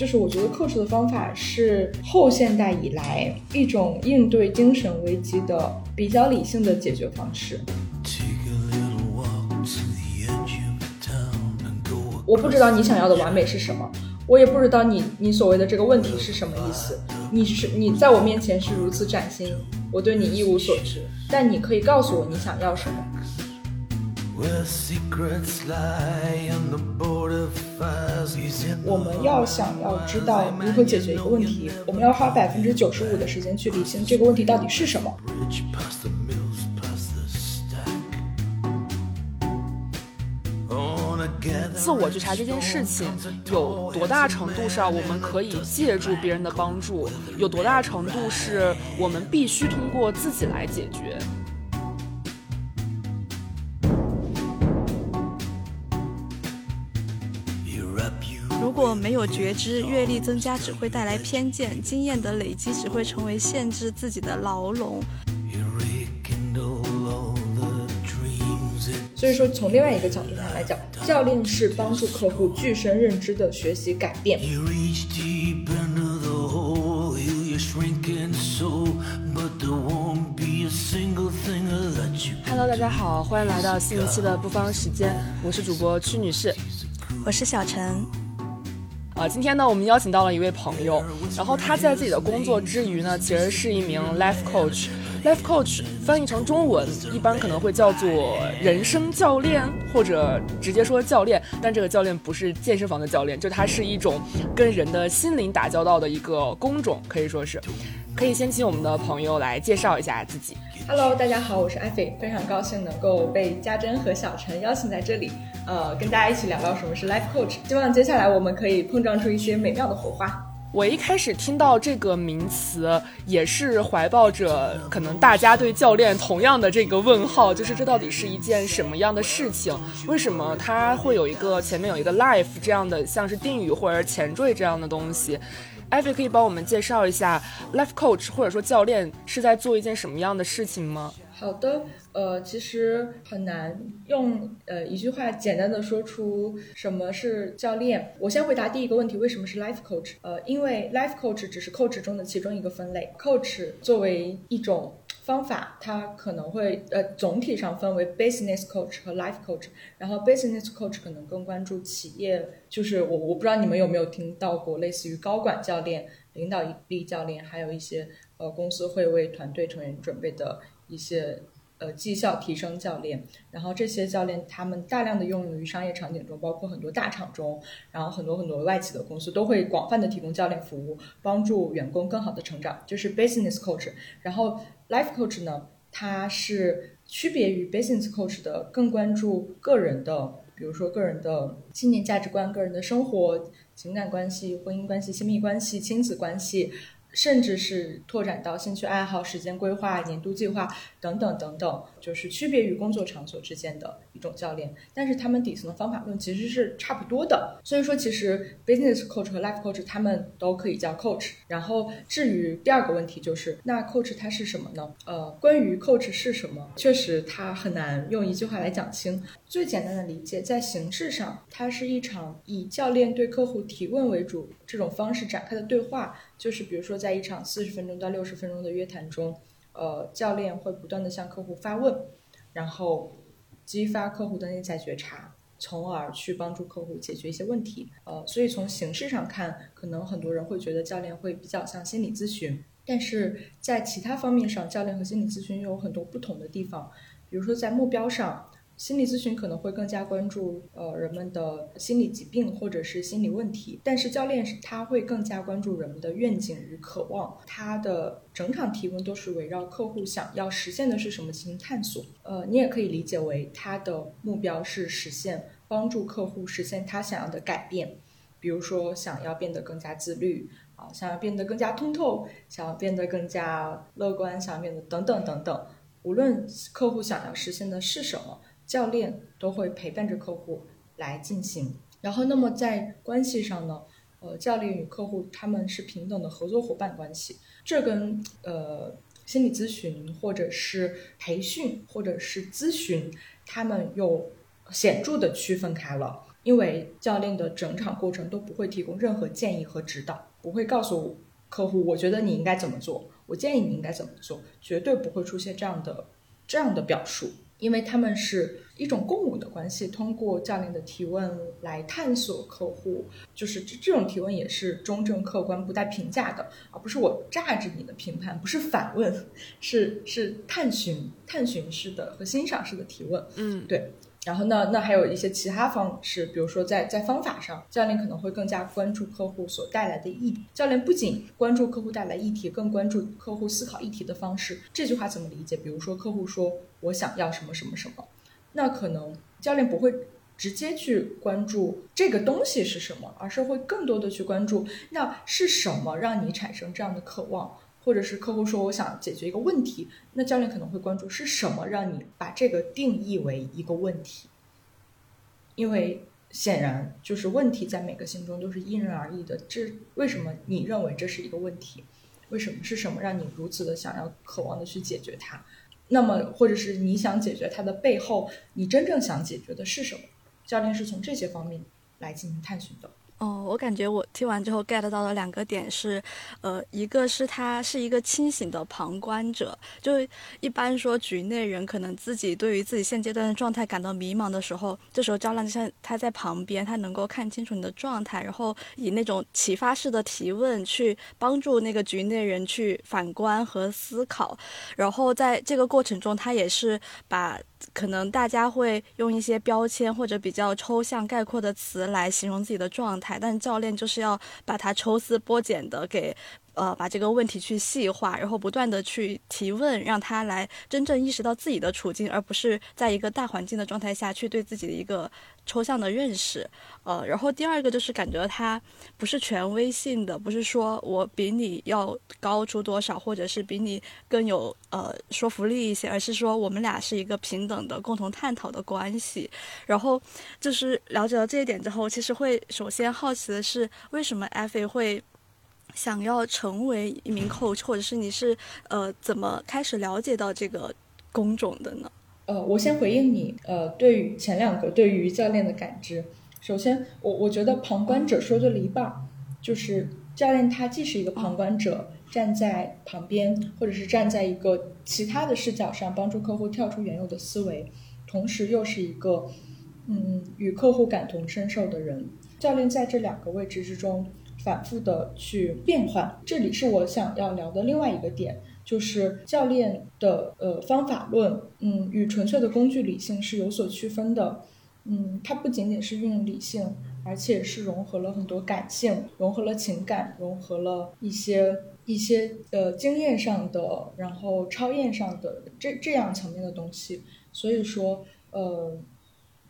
就是我觉得克制的方法是后现代以来一种应对精神危机的比较理性的解决方式。我不知道你想要的完美是什么，我也不知道你你所谓的这个问题是什么意思。你是你在我面前是如此崭新，我对你一无所知，但你可以告诉我你想要什么。我们要想要知道如何解决一个问题，我们要花百分之九十五的时间去理清这个问题到底是什么。自我觉察这件事情有多大程度上我们可以借助别人的帮助，有多大程度是我们必须通过自己来解决？果没有觉知，阅历增加只会带来偏见，经验的累积只会成为限制自己的牢笼。所以说，从另外一个角度上来讲，教练是帮助客户具身认知的学习改变。Hello，大家好，欢迎来到新一期的不方时间，我是主播屈女士，我是小陈。啊，今天呢，我们邀请到了一位朋友，然后他在自己的工作之余呢，其实是一名 life coach。life coach 翻译成中文，一般可能会叫做人生教练，或者直接说教练。但这个教练不是健身房的教练，就它是一种跟人的心灵打交道的一个工种，可以说是。可以先请我们的朋友来介绍一下自己。Hello，大家好，我是艾菲，非常高兴能够被家珍和小陈邀请在这里。呃，跟大家一起聊聊什么是 life coach，希望接下来我们可以碰撞出一些美妙的火花。我一开始听到这个名词，也是怀抱着可能大家对教练同样的这个问号，就是这到底是一件什么样的事情？为什么它会有一个前面有一个 life 这样的像是定语或者前缀这样的东西？艾菲可以帮我们介绍一下 life coach 或者说教练是在做一件什么样的事情吗？好的，呃，其实很难用呃一句话简单的说出什么是教练。我先回答第一个问题，为什么是 life coach？呃，因为 life coach 只是 coach 中的其中一个分类。coach 作为一种方法，它可能会呃总体上分为 business coach 和 life coach。然后 business coach 可能更关注企业，就是我我不知道你们有没有听到过类似于高管教练、领导力教练，还有一些呃公司会为团队成员准备的。一些呃绩效提升教练，然后这些教练他们大量的应用于商业场景中，包括很多大厂中，然后很多很多外企的公司都会广泛的提供教练服务，帮助员工更好的成长，就是 business coach。然后 life coach 呢，它是区别于 business coach 的，更关注个人的，比如说个人的信念、价值观、个人的生活、情感关系、婚姻关系、亲密关系、亲子关系。甚至是拓展到兴趣爱好、时间规划、年度计划等等等等，就是区别于工作场所之间的一种教练。但是他们底层的方法论其实是差不多的。所以说，其实 business coach 和 life coach 他们都可以叫 coach。然后至于第二个问题，就是那 coach 它是什么呢？呃，关于 coach 是什么，确实它很难用一句话来讲清。最简单的理解，在形式上，它是一场以教练对客户提问为主这种方式展开的对话。就是比如说，在一场四十分钟到六十分钟的约谈中，呃，教练会不断的向客户发问，然后激发客户的内在觉察，从而去帮助客户解决一些问题。呃，所以从形式上看，可能很多人会觉得教练会比较像心理咨询，但是在其他方面上，教练和心理咨询又有很多不同的地方，比如说在目标上。心理咨询可能会更加关注呃人们的心理疾病或者是心理问题，但是教练是他会更加关注人们的愿景与渴望，他的整场提问都是围绕客户想要实现的是什么进行探索。呃，你也可以理解为他的目标是实现帮助客户实现他想要的改变，比如说想要变得更加自律啊，想要变得更加通透，想要变得更加乐观，想要变得等等等等。无论客户想要实现的是什么。教练都会陪伴着客户来进行，然后那么在关系上呢，呃，教练与客户他们是平等的合作伙伴关系，这跟呃心理咨询或者是培训或者是咨询，他们又显著的区分开了。因为教练的整场过程都不会提供任何建议和指导，不会告诉客户我觉得你应该怎么做，我建议你应该怎么做，绝对不会出现这样的这样的表述。因为他们是一种共舞的关系，通过教练的提问来探索客户，就是这这种提问也是中正客观、不带评价的，而不是我榨着你的评判，不是反问，是是探寻、探寻式的和欣赏式的提问。嗯，对。然后呢，那还有一些其他方式，比如说在在方法上，教练可能会更加关注客户所带来的议题。教练不仅关注客户带来议题，更关注客户思考议题的方式。这句话怎么理解？比如说客户说我想要什么什么什么，那可能教练不会直接去关注这个东西是什么，而是会更多的去关注那是什么让你产生这样的渴望。或者是客户说我想解决一个问题，那教练可能会关注是什么让你把这个定义为一个问题，因为显然就是问题在每个心中都是因人而异的。这为什么你认为这是一个问题？为什么是什么让你如此的想要渴望的去解决它？那么或者是你想解决它的背后，你真正想解决的是什么？教练是从这些方面来进行探寻的。哦，我感觉我听完之后 get 到的两个点是，呃，一个是他是一个清醒的旁观者，就一般说局内人可能自己对于自己现阶段的状态感到迷茫的时候，这时候赵亮就像他在旁边，他能够看清楚你的状态，然后以那种启发式的提问去帮助那个局内人去反观和思考，然后在这个过程中，他也是把。可能大家会用一些标签或者比较抽象概括的词来形容自己的状态，但教练就是要把它抽丝剥茧的给。呃，把这个问题去细化，然后不断的去提问，让他来真正意识到自己的处境，而不是在一个大环境的状态下去对自己的一个抽象的认识。呃，然后第二个就是感觉他不是权威性的，不是说我比你要高出多少，或者是比你更有呃说服力一些，而是说我们俩是一个平等的共同探讨的关系。然后就是了解到这一点之后，其实会首先好奇的是，为什么 FA 会。想要成为一名 coach，或者是你是呃怎么开始了解到这个工种的呢？呃，我先回应你，呃，对于前两个对于教练的感知，首先我我觉得旁观者说对了一半，就是教练他既是一个旁观者，站在旁边，或者是站在一个其他的视角上帮助客户跳出原有的思维，同时又是一个嗯与客户感同身受的人。教练在这两个位置之中。反复的去变换，这里是我想要聊的另外一个点，就是教练的呃方法论，嗯，与纯粹的工具理性是有所区分的，嗯，它不仅仅是运用理性，而且是融合了很多感性，融合了情感，融合了一些一些呃经验上的，然后超验上的这这样层面的东西，所以说呃。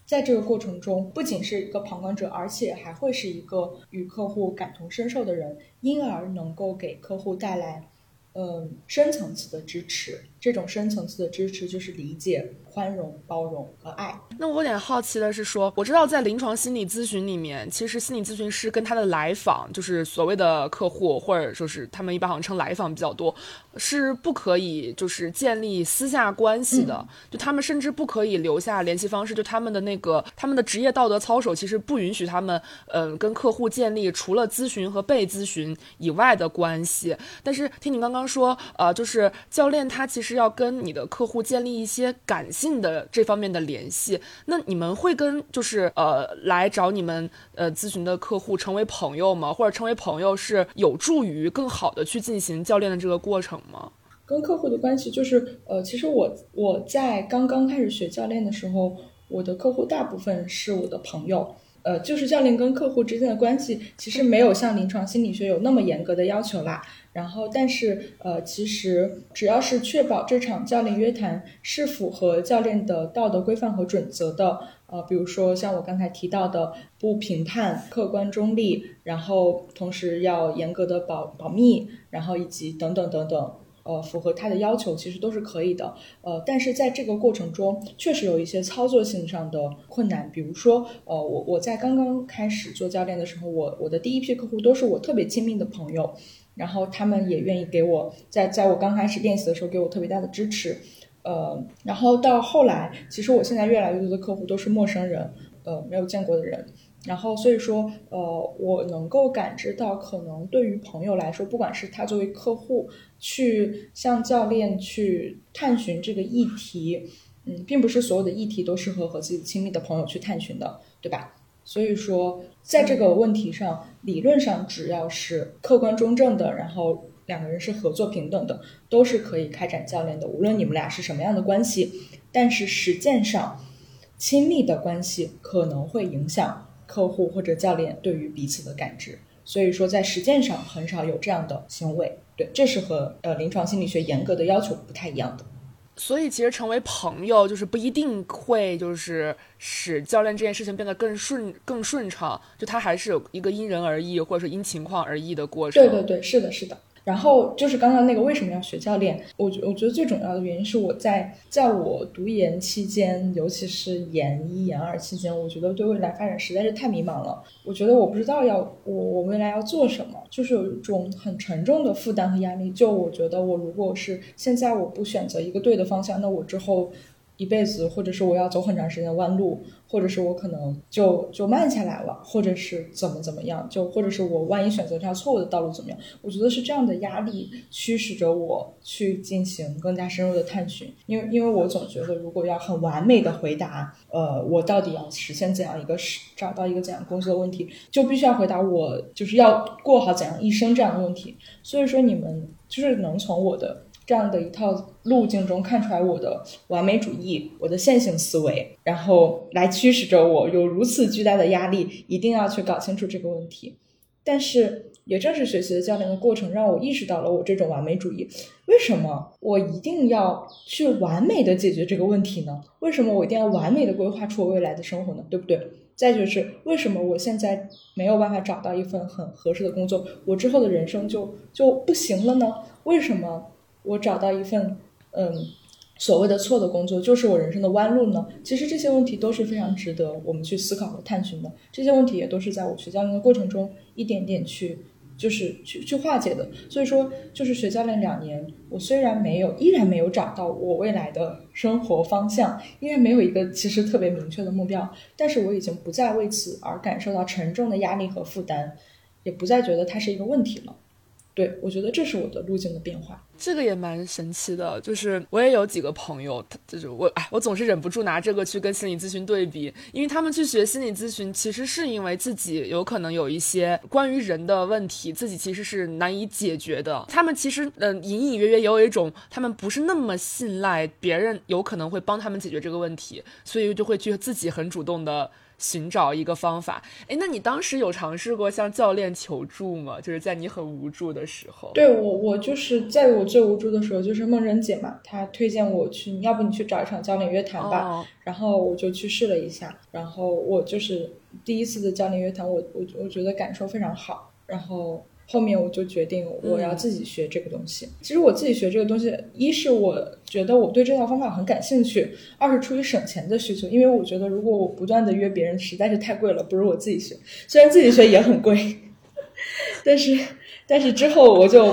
在这个过程中，不仅是一个旁观者，而且还会是一个与客户感同身受的人，因而能够给客户带来，嗯，深层次的支持。这种深层次的支持就是理解。宽容、包容和爱。那我有点好奇的是，说我知道在临床心理咨询里面，其实心理咨询师跟他的来访，就是所谓的客户，或者说是他们一般好像称来访比较多，是不可以就是建立私下关系的。就他们甚至不可以留下联系方式，就他们的那个他们的职业道德操守，其实不允许他们嗯跟客户建立除了咨询和被咨询以外的关系。但是听你刚刚说，呃，就是教练他其实要跟你的客户建立一些感。性的这方面的联系，那你们会跟就是呃来找你们呃咨询的客户成为朋友吗？或者成为朋友是有助于更好的去进行教练的这个过程吗？跟客户的关系就是呃，其实我我在刚刚开始学教练的时候，我的客户大部分是我的朋友。呃，就是教练跟客户之间的关系，其实没有像临床心理学有那么严格的要求啦。然后，但是呃，其实只要是确保这场教练约谈是符合教练的道德规范和准则的，呃，比如说像我刚才提到的，不评判、客观中立，然后同时要严格的保保密，然后以及等等等等。呃，符合他的要求其实都是可以的，呃，但是在这个过程中，确实有一些操作性上的困难，比如说，呃，我我在刚刚开始做教练的时候，我我的第一批客户都是我特别亲密的朋友，然后他们也愿意给我在在我刚开始练习的时候给我特别大的支持，呃，然后到后来，其实我现在越来越多的客户都是陌生人，呃没有见过的人。然后，所以说，呃，我能够感知到，可能对于朋友来说，不管是他作为客户去向教练去探寻这个议题，嗯，并不是所有的议题都适合和自己亲密的朋友去探寻的，对吧？所以说，在这个问题上，理论上只要是客观中正的，然后两个人是合作平等的，都是可以开展教练的，无论你们俩是什么样的关系。但是实践上，亲密的关系可能会影响。客户或者教练对于彼此的感知，所以说在实践上很少有这样的行为。对，这是和呃临床心理学严格的要求不太一样的。所以其实成为朋友就是不一定会就是使教练这件事情变得更顺更顺畅，就它还是有一个因人而异或者说因情况而异的过程。对对对，是的，是的。然后就是刚刚那个为什么要学教练？我觉我觉得最重要的原因是我在在我读研期间，尤其是研一研二期间，我觉得对未来发展实在是太迷茫了。我觉得我不知道要我我未来要做什么，就是有一种很沉重的负担和压力。就我觉得我如果是现在我不选择一个对的方向，那我之后。一辈子，或者是我要走很长时间的弯路，或者是我可能就就慢下来了，或者是怎么怎么样，就或者是我万一选择这条错误的道路怎么样？我觉得是这样的压力驱使着我去进行更加深入的探寻，因为因为我总觉得如果要很完美的回答，呃，我到底要实现怎样一个找到一个怎样工作的问题，就必须要回答我就是要过好怎样一生这样的问题。所以说你们就是能从我的。这样的一套路径中看出来我的完美主义，我的线性思维，然后来驱使着我有如此巨大的压力，一定要去搞清楚这个问题。但是也正是学习的教练的过程，让我意识到了我这种完美主义。为什么我一定要去完美的解决这个问题呢？为什么我一定要完美的规划出我未来的生活呢？对不对？再就是为什么我现在没有办法找到一份很合适的工作，我之后的人生就就不行了呢？为什么？我找到一份，嗯，所谓的错的工作，就是我人生的弯路呢？其实这些问题都是非常值得我们去思考和探寻的。这些问题也都是在我学教练的过程中一点点去，就是去去化解的。所以说，就是学教练两年，我虽然没有，依然没有找到我未来的生活方向，依然没有一个其实特别明确的目标，但是我已经不再为此而感受到沉重的压力和负担，也不再觉得它是一个问题了。对，我觉得这是我的路径的变化。这个也蛮神奇的，就是我也有几个朋友，他就是我，哎，我总是忍不住拿这个去跟心理咨询对比，因为他们去学心理咨询，其实是因为自己有可能有一些关于人的问题，自己其实是难以解决的。他们其实，嗯，隐隐约约也有一种，他们不是那么信赖别人，有可能会帮他们解决这个问题，所以就会去自己很主动的。寻找一个方法，哎，那你当时有尝试过向教练求助吗？就是在你很无助的时候。对我，我就是在我最无助的时候，就是梦真姐嘛，她推荐我去，要不你去找一场教练约谈吧。然后我就去试了一下，然后我就是第一次的教练约谈，我我我觉得感受非常好，然后。后面我就决定我要自己学这个东西。其实我自己学这个东西，一是我觉得我对这套方法很感兴趣，二是出于省钱的需求。因为我觉得如果我不断的约别人，实在是太贵了，不如我自己学。虽然自己学也很贵，但是但是之后我就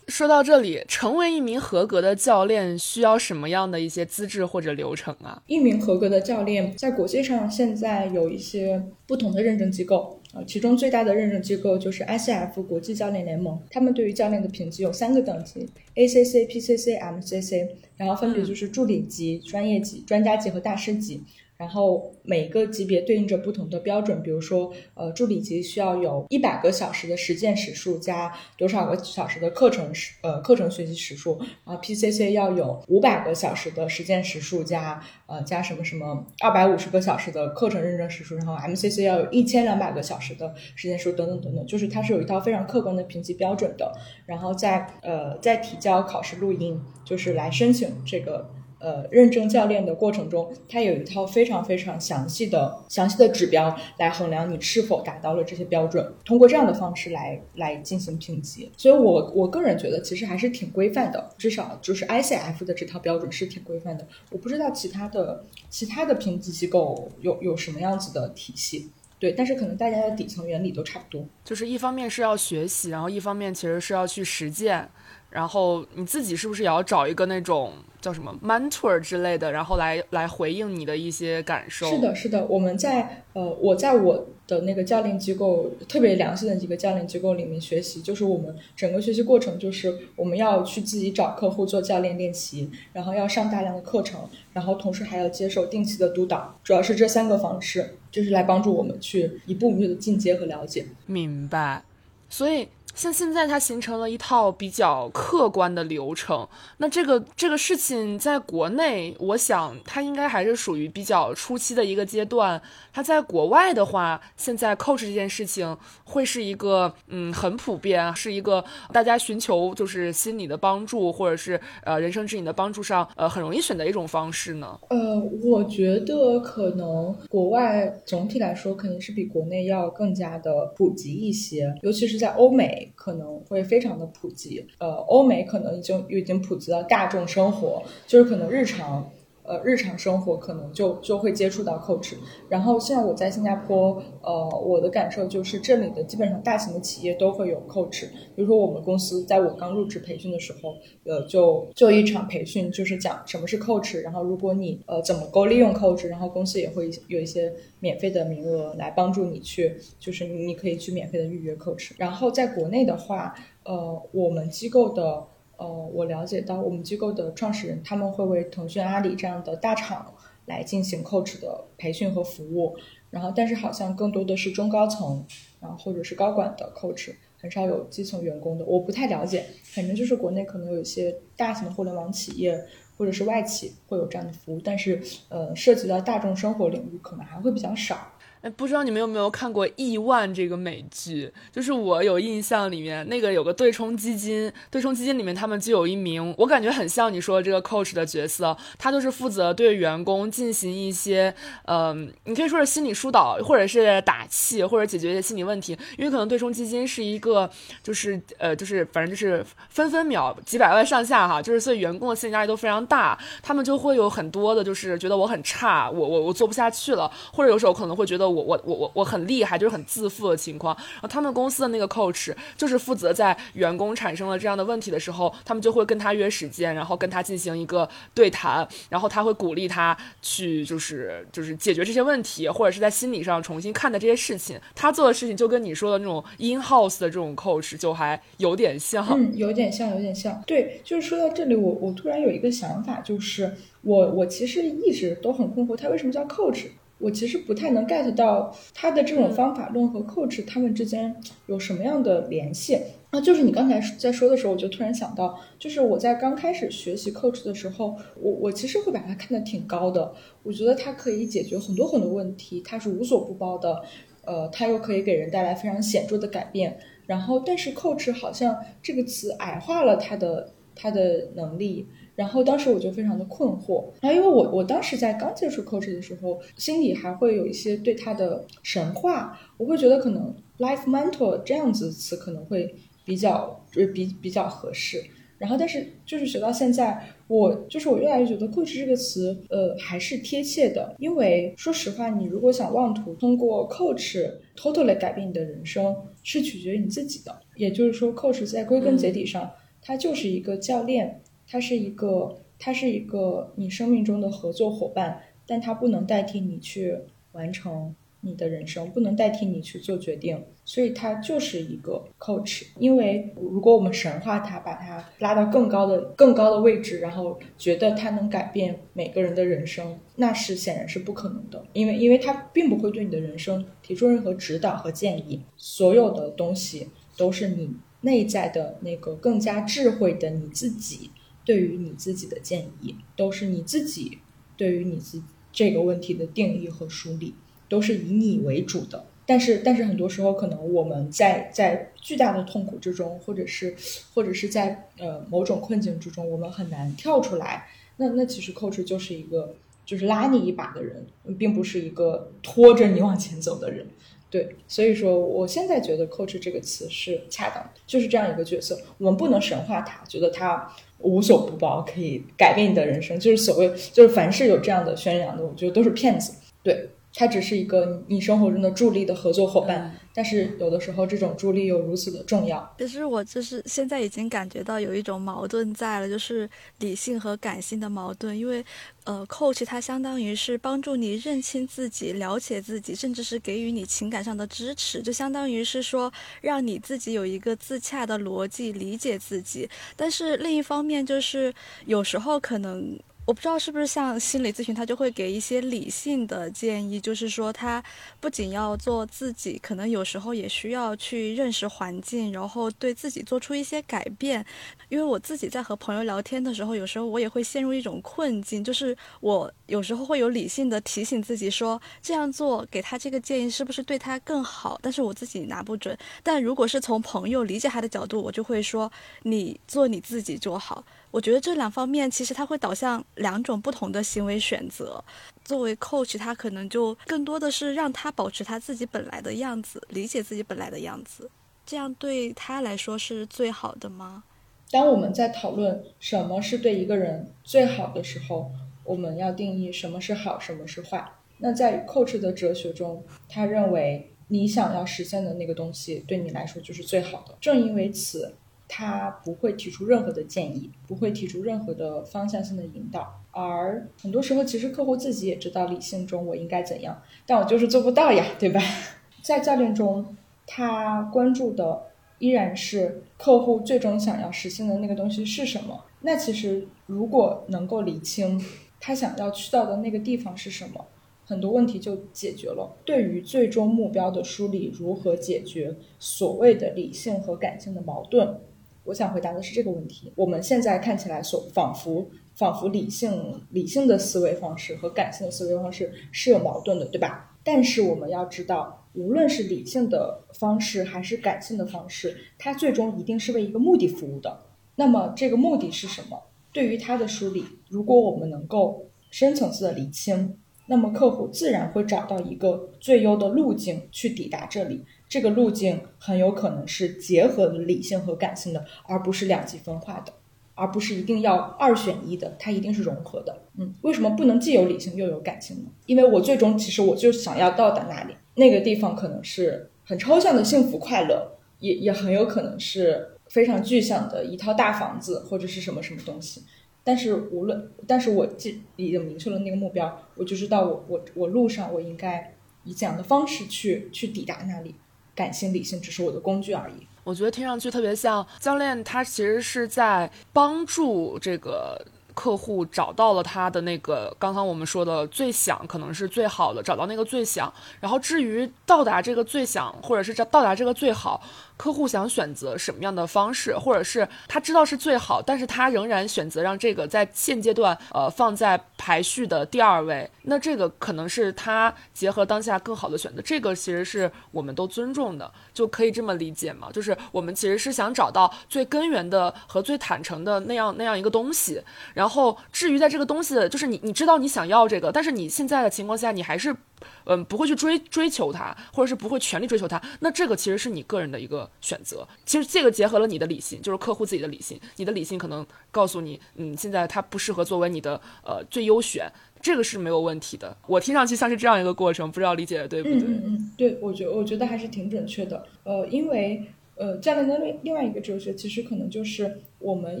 说到这里，成为一名合格的教练需要什么样的一些资质或者流程啊？一名合格的教练在国际上现在有一些不同的认证机构。啊，其中最大的认证机构就是 ICF 国际教练联盟，他们对于教练的评级有三个等级：ACC、PCC、MCC，然后分别就是助理级、专业级、专家级和大师级。然后每个级别对应着不同的标准，比如说，呃，助理级需要有一百个小时的实践时数加多少个小时的课程时，呃，课程学习时数。然后 PCC 要有五百个小时的实践时数加呃加什么什么二百五十个小时的课程认证时数。然后 MCC 要有一千两百个小时的实践数等等等等，就是它是有一套非常客观的评级标准的。然后在呃在提交考试录音，就是来申请这个。呃，认证教练的过程中，它有一套非常非常详细的、详细的指标来衡量你是否达到了这些标准。通过这样的方式来来进行评级，所以我我个人觉得其实还是挺规范的，至少就是 ICF 的这套标准是挺规范的。我不知道其他的其他的评级机构有有什么样子的体系，对，但是可能大家的底层原理都差不多。就是一方面是要学习，然后一方面其实是要去实践。然后你自己是不是也要找一个那种叫什么 mentor 之类的，然后来来回应你的一些感受？是的，是的。我们在呃，我在我的那个教练机构，特别良心的一个教练机构里面学习，就是我们整个学习过程，就是我们要去自己找客户做教练练习，然后要上大量的课程，然后同时还要接受定期的督导，主要是这三个方式，就是来帮助我们去一步一步的进阶和了解。明白，所以。像现在它形成了一套比较客观的流程，那这个这个事情在国内，我想它应该还是属于比较初期的一个阶段。它在国外的话，现在 coach 这件事情会是一个嗯很普遍，是一个大家寻求就是心理的帮助或者是呃人生指引的帮助上呃很容易选择一种方式呢。呃，我觉得可能国外总体来说肯定是比国内要更加的普及一些，尤其是在欧美可能会非常的普及。呃，欧美可能已经已经普及到大众生活，就是可能日常。呃，日常生活可能就就会接触到 coach，然后现在我在新加坡，呃，我的感受就是这里的基本上大型的企业都会有 coach，比如说我们公司在我刚入职培训的时候，呃，就就一场培训就是讲什么是 coach，然后如果你呃怎么够利用 coach，然后公司也会有一些免费的名额来帮助你去，就是你可以去免费的预约 coach，然后在国内的话，呃，我们机构的。呃，我了解到我们机构的创始人他们会为腾讯、阿里这样的大厂来进行 coach 的培训和服务，然后但是好像更多的是中高层，然后或者是高管的 coach，很少有基层员工的，我不太了解。反正就是国内可能有一些大型的互联网企业或者是外企会有这样的服务，但是呃，涉及到大众生活领域可能还会比较少。哎，不知道你们有没有看过《亿万》这个美剧？就是我有印象里面那个有个对冲基金，对冲基金里面他们就有一名，我感觉很像你说的这个 coach 的角色，他就是负责对员工进行一些，嗯，你可以说是心理疏导，或者是打气，或者解决一些心理问题。因为可能对冲基金是一个，就是呃，就是反正就是分分秒几百万上下哈，就是所以员工的心理压力都非常大，他们就会有很多的，就是觉得我很差，我我我做不下去了，或者有时候可能会觉得。我我我我我很厉害，就是很自负的情况。然后他们公司的那个 coach 就是负责在员工产生了这样的问题的时候，他们就会跟他约时间，然后跟他进行一个对谈，然后他会鼓励他去就是就是解决这些问题，或者是在心理上重新看待这些事情。他做的事情就跟你说的那种 in house 的这种 coach 就还有点像，有点像，有点像。对，就是说到这里，我我突然有一个想法，就是我我其实一直都很困惑，他为什么叫 coach？我其实不太能 get 到他的这种方法论和 coach 他们之间有什么样的联系。那就是你刚才在说的时候，我就突然想到，就是我在刚开始学习 coach 的时候，我我其实会把它看得挺高的。我觉得它可以解决很多很多问题，它是无所不包的，呃，它又可以给人带来非常显著的改变。然后，但是 coach 好像这个词矮化了它的它的能力。然后当时我就非常的困惑，然后因为我我当时在刚接触 coach 的时候，心里还会有一些对他的神话，我会觉得可能 life mentor 这样子词可能会比较就是比比较合适。然后但是就是学到现在，我就是我越来越觉得 coach 这个词，呃，还是贴切的。因为说实话，你如果想妄图通过 coach totally 改变你的人生，是取决于你自己的。也就是说，coach 在归根结底上，它就是一个教练。他是一个，他是一个你生命中的合作伙伴，但他不能代替你去完成你的人生，不能代替你去做决定，所以他就是一个 coach。因为如果我们神化他，把他拉到更高的、更高的位置，然后觉得他能改变每个人的人生，那是显然是不可能的。因为，因为他并不会对你的人生提出任何指导和建议，所有的东西都是你内在的那个更加智慧的你自己。对于你自己的建议，都是你自己对于你自这个问题的定义和梳理，都是以你为主的。但是，但是很多时候，可能我们在在巨大的痛苦之中，或者是或者是在呃某种困境之中，我们很难跳出来。那那其实 coach 就是一个就是拉你一把的人，并不是一个拖着你往前走的人。对，所以说我现在觉得 coach 这个词是恰当的，就是这样一个角色。我们不能神化他，觉得他。无所不包，可以改变你的人生，就是所谓，就是凡是有这样的宣扬的，我觉得都是骗子。对，他只是一个你生活中的助力的合作伙伴，但是有的时候这种助力又如此的重要。其实我就是现在已经感觉到有一种矛盾在了，就是理性和感性的矛盾。因为，呃，coach 它相当于是帮助你认清自己、了解自己，甚至是给予你情感上的支持，就相当于是说让你自己有一个自洽的逻辑理解自己。但是另一方面，就是有时候可能。我不知道是不是像心理咨询，他就会给一些理性的建议，就是说他不仅要做自己，可能有时候也需要去认识环境，然后对自己做出一些改变。因为我自己在和朋友聊天的时候，有时候我也会陷入一种困境，就是我有时候会有理性的提醒自己说这样做给他这个建议是不是对他更好，但是我自己拿不准。但如果是从朋友理解他的角度，我就会说你做你自己就好。我觉得这两方面其实它会导向两种不同的行为选择。作为 coach，他可能就更多的是让他保持他自己本来的样子，理解自己本来的样子，这样对他来说是最好的吗？当我们在讨论什么是对一个人最好的时候，我们要定义什么是好，什么是坏。那在 coach 的哲学中，他认为你想要实现的那个东西对你来说就是最好的。正因为此。他不会提出任何的建议，不会提出任何的方向性的引导，而很多时候，其实客户自己也知道理性中我应该怎样，但我就是做不到呀，对吧？在教练中，他关注的依然是客户最终想要实现的那个东西是什么。那其实如果能够理清他想要去到的那个地方是什么，很多问题就解决了。对于最终目标的梳理，如何解决所谓的理性和感性的矛盾？我想回答的是这个问题。我们现在看起来，所仿佛仿佛理性理性的思维方式和感性的思维方式是有矛盾的，对吧？但是我们要知道，无论是理性的方式还是感性的方式，它最终一定是为一个目的服务的。那么这个目的是什么？对于它的梳理，如果我们能够深层次的理清，那么客户自然会找到一个最优的路径去抵达这里。这个路径很有可能是结合了理性和感性的，而不是两极分化的，而不是一定要二选一的，它一定是融合的。嗯，为什么不能既有理性又有感性呢？因为我最终其实我就想要到达那里，那个地方可能是很抽象的幸福快乐，也也很有可能是非常具象的一套大房子或者是什么什么东西。但是无论，但是我既已经明确了那个目标，我就知道我我我路上我应该以怎样的方式去去抵达那里。感性理性只是我的工具而已。我觉得听上去特别像教练，他其实是在帮助这个客户找到了他的那个刚刚我们说的最想，可能是最好的，找到那个最想。然后至于到达这个最想，或者是到达这个最好。客户想选择什么样的方式，或者是他知道是最好，但是他仍然选择让这个在现阶段呃放在排序的第二位，那这个可能是他结合当下更好的选择。这个其实是我们都尊重的，就可以这么理解嘛？就是我们其实是想找到最根源的和最坦诚的那样那样一个东西。然后至于在这个东西，就是你你知道你想要这个，但是你现在的情况下你还是。嗯，不会去追追求它，或者是不会全力追求它。那这个其实是你个人的一个选择。其实这个结合了你的理性，就是客户自己的理性。你的理性可能告诉你，嗯，现在它不适合作为你的呃最优选，这个是没有问题的。我听上去像是这样一个过程，不知道理解的对不对？嗯嗯，对，我觉我觉得还是挺准确的。呃，因为呃，教练的另另外一个哲学，其实可能就是我们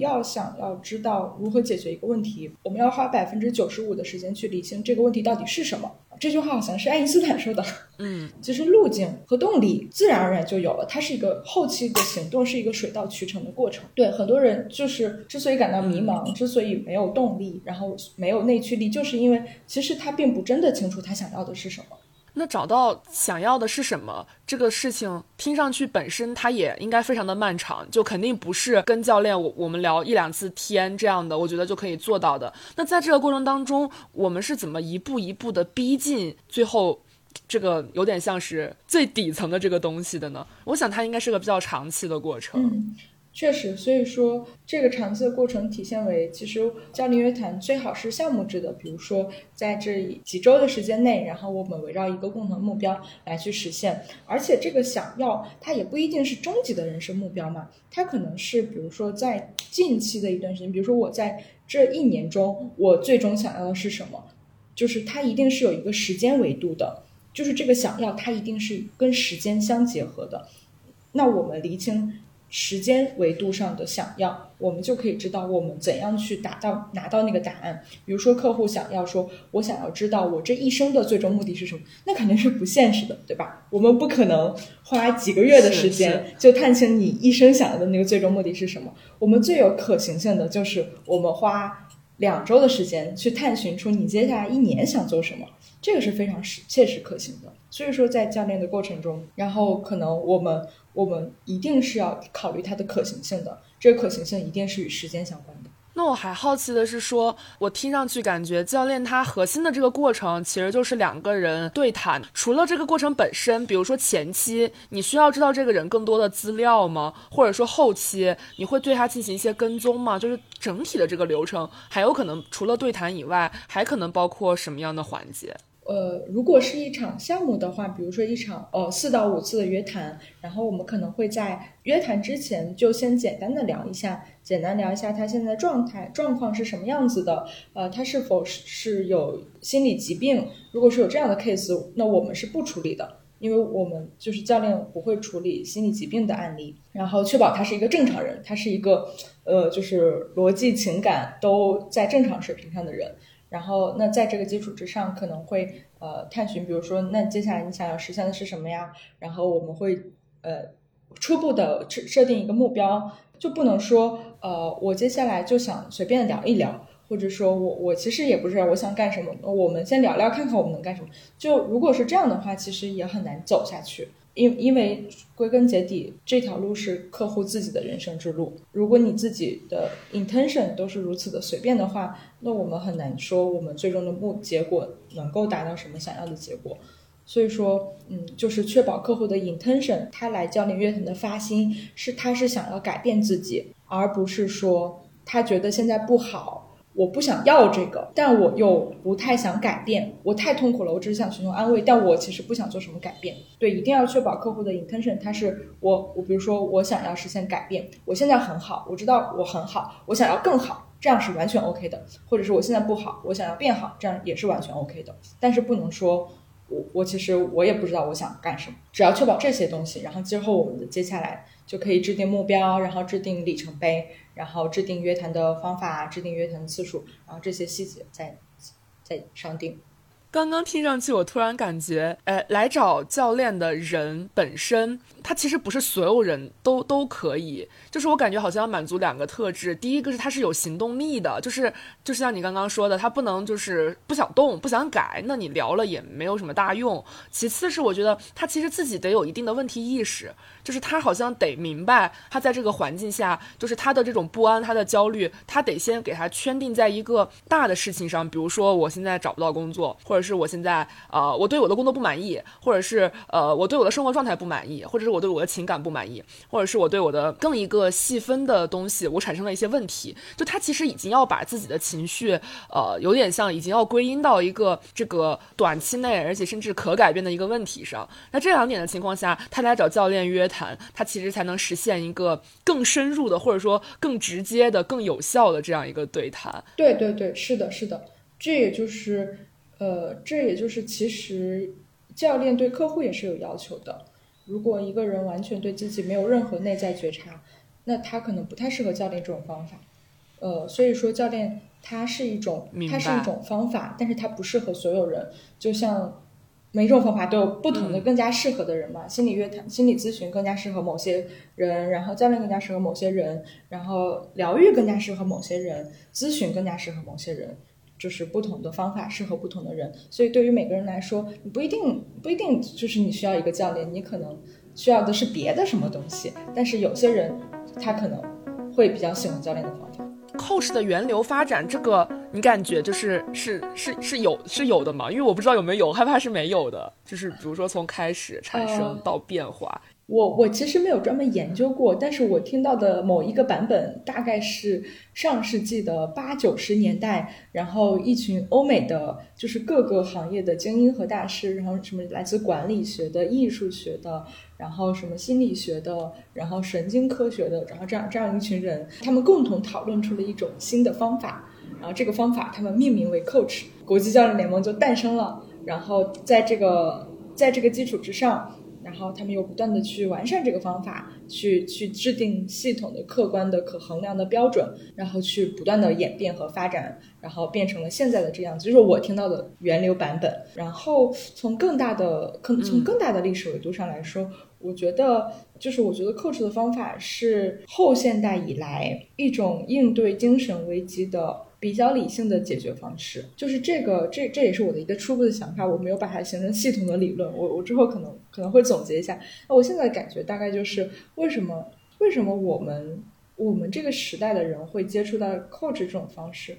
要想要知道如何解决一个问题，我们要花百分之九十五的时间去理清这个问题到底是什么。这句话好像是爱因斯坦说的。嗯，其实路径和动力自然而然就有了，它是一个后期的行动，是一个水到渠成的过程。对很多人，就是之所以感到迷茫，之所以没有动力，然后没有内驱力，就是因为其实他并不真的清楚他想要的是什么。那找到想要的是什么这个事情，听上去本身它也应该非常的漫长，就肯定不是跟教练我我们聊一两次天这样的，我觉得就可以做到的。那在这个过程当中，我们是怎么一步一步的逼近最后这个有点像是最底层的这个东西的呢？我想它应该是个比较长期的过程。确实，所以说这个长期的过程体现为，其实教练约谈最好是项目制的，比如说在这几周的时间内，然后我们围绕一个共同目标来去实现，而且这个想要它也不一定是终极的人生目标嘛，它可能是比如说在近期的一段时间，比如说我在这一年中，我最终想要的是什么。就是它一定是有一个时间维度的，就是这个想要它一定是跟时间相结合的。那我们厘清时间维度上的想要，我们就可以知道我们怎样去达到拿到那个答案。比如说，客户想要说，我想要知道我这一生的最终目的是什么，那肯定是不现实的，对吧？我们不可能花几个月的时间就探清你一生想要的那个最终目的是什么。我们最有可行性的就是我们花两周的时间去探寻出你接下来一年想做什么，这个是非常实切实可行的。所以说，在教练的过程中，然后可能我们。我们一定是要考虑它的可行性的，这个可行性一定是与时间相关的。那我还好奇的是，说我听上去感觉教练他核心的这个过程其实就是两个人对谈。除了这个过程本身，比如说前期你需要知道这个人更多的资料吗？或者说后期你会对他进行一些跟踪吗？就是整体的这个流程，还有可能除了对谈以外，还可能包括什么样的环节？呃，如果是一场项目的话，比如说一场呃四到五次的约谈，然后我们可能会在约谈之前就先简单的聊一下，简单聊一下他现在状态状况是什么样子的，呃，他是否是有心理疾病？如果是有这样的 case，那我们是不处理的，因为我们就是教练不会处理心理疾病的案例，然后确保他是一个正常人，他是一个呃就是逻辑情感都在正常水平上的人。然后，那在这个基础之上，可能会呃探寻，比如说，那接下来你想要实现的是什么呀？然后我们会呃初步的设设定一个目标，就不能说呃我接下来就想随便聊一聊，或者说我我其实也不知道我想干什么，我们先聊聊看看我们能干什么。就如果是这样的话，其实也很难走下去。因因为归根结底，这条路是客户自己的人生之路。如果你自己的 intention 都是如此的随便的话，那我们很难说我们最终的目结果能够达到什么想要的结果。所以说，嗯，就是确保客户的 intention，他来教练乐团的发心是他是想要改变自己，而不是说他觉得现在不好。我不想要这个，但我又不太想改变。我太痛苦了，我只是想寻求安慰，但我其实不想做什么改变。对，一定要确保客户的 intention，他是我，我比如说我想要实现改变，我现在很好，我知道我很好，我想要更好，这样是完全 OK 的。或者是我现在不好，我想要变好，这样也是完全 OK 的。但是不能说我我其实我也不知道我想干什么。只要确保这些东西，然后之后我们的接下来就可以制定目标，然后制定里程碑。然后制定约谈的方法，制定约谈次数，然后这些细节再再商定。刚刚听上去，我突然感觉，哎，来找教练的人本身，他其实不是所有人都都可以。就是我感觉好像要满足两个特质，第一个是他是有行动力的，就是就是像你刚刚说的，他不能就是不想动、不想改，那你聊了也没有什么大用。其次是我觉得他其实自己得有一定的问题意识，就是他好像得明白，他在这个环境下，就是他的这种不安、他的焦虑，他得先给他圈定在一个大的事情上，比如说我现在找不到工作，或者是我现在呃我对我的工作不满意，或者是呃我对我的生活状态不满意，或者是我对我的情感不满意，或者是我对我的更一。个细分的东西，我产生了一些问题。就他其实已经要把自己的情绪，呃，有点像已经要归因到一个这个短期内，而且甚至可改变的一个问题上。那这两点的情况下，他来找教练约谈，他其实才能实现一个更深入的，或者说更直接的、更有效的这样一个对谈。对对对，是的，是的。这也就是，呃，这也就是其实教练对客户也是有要求的。如果一个人完全对自己没有任何内在觉察，那他可能不太适合教练这种方法，呃，所以说教练他是一种，他是一种方法，但是他不适合所有人。就像每种方法都有不同的更加适合的人嘛。心理约谈、心理咨询更加适合某些人，然后教练更加适合某些人，然后疗愈更加适合某些人，咨询更加适合某些人，就是不同的方法适合不同的人。所以对于每个人来说，你不一定不一定就是你需要一个教练，你可能需要的是别的什么东西。但是有些人。他可能会比较喜欢教练的方法。coach 的源流发展，这个你感觉就是是是是有是有的吗？因为我不知道有没有，害怕是没有的。就是比如说从开始产生到变化。我我其实没有专门研究过，但是我听到的某一个版本大概是上世纪的八九十年代，然后一群欧美的就是各个行业的精英和大师，然后什么来自管理学的、艺术学的，然后什么心理学的，然后神经科学的，然后这样这样一群人，他们共同讨论出了一种新的方法，然后这个方法他们命名为 Coach，国际教练联盟就诞生了。然后在这个在这个基础之上。然后他们又不断的去完善这个方法，去去制定系统的、客观的、可衡量的标准，然后去不断的演变和发展，然后变成了现在的这样子，就是我听到的源流版本。然后从更大的，从更大的历史维度上来说，我觉得就是我觉得 coach 的方法是后现代以来一种应对精神危机的。比较理性的解决方式，就是这个，这这也是我的一个初步的想法，我没有把它形成系统的理论，我我之后可能可能会总结一下。那我现在感觉大概就是，为什么为什么我们我们这个时代的人会接触到 coach 这种方式？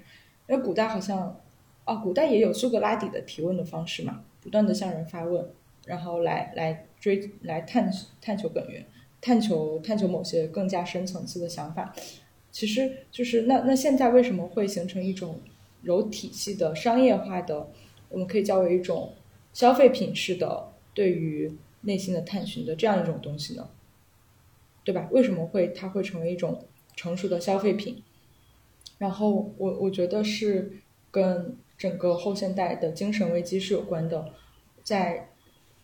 因为古代好像，哦，古代也有苏格拉底的提问的方式嘛，不断的向人发问，然后来来追来探探求本源，探求探求某些更加深层次的想法。其实就是那那现在为什么会形成一种有体系的商业化的，我们可以叫为一种消费品式的对于内心的探寻的这样一种东西呢？对吧？为什么会它会成为一种成熟的消费品？然后我我觉得是跟整个后现代的精神危机是有关的。在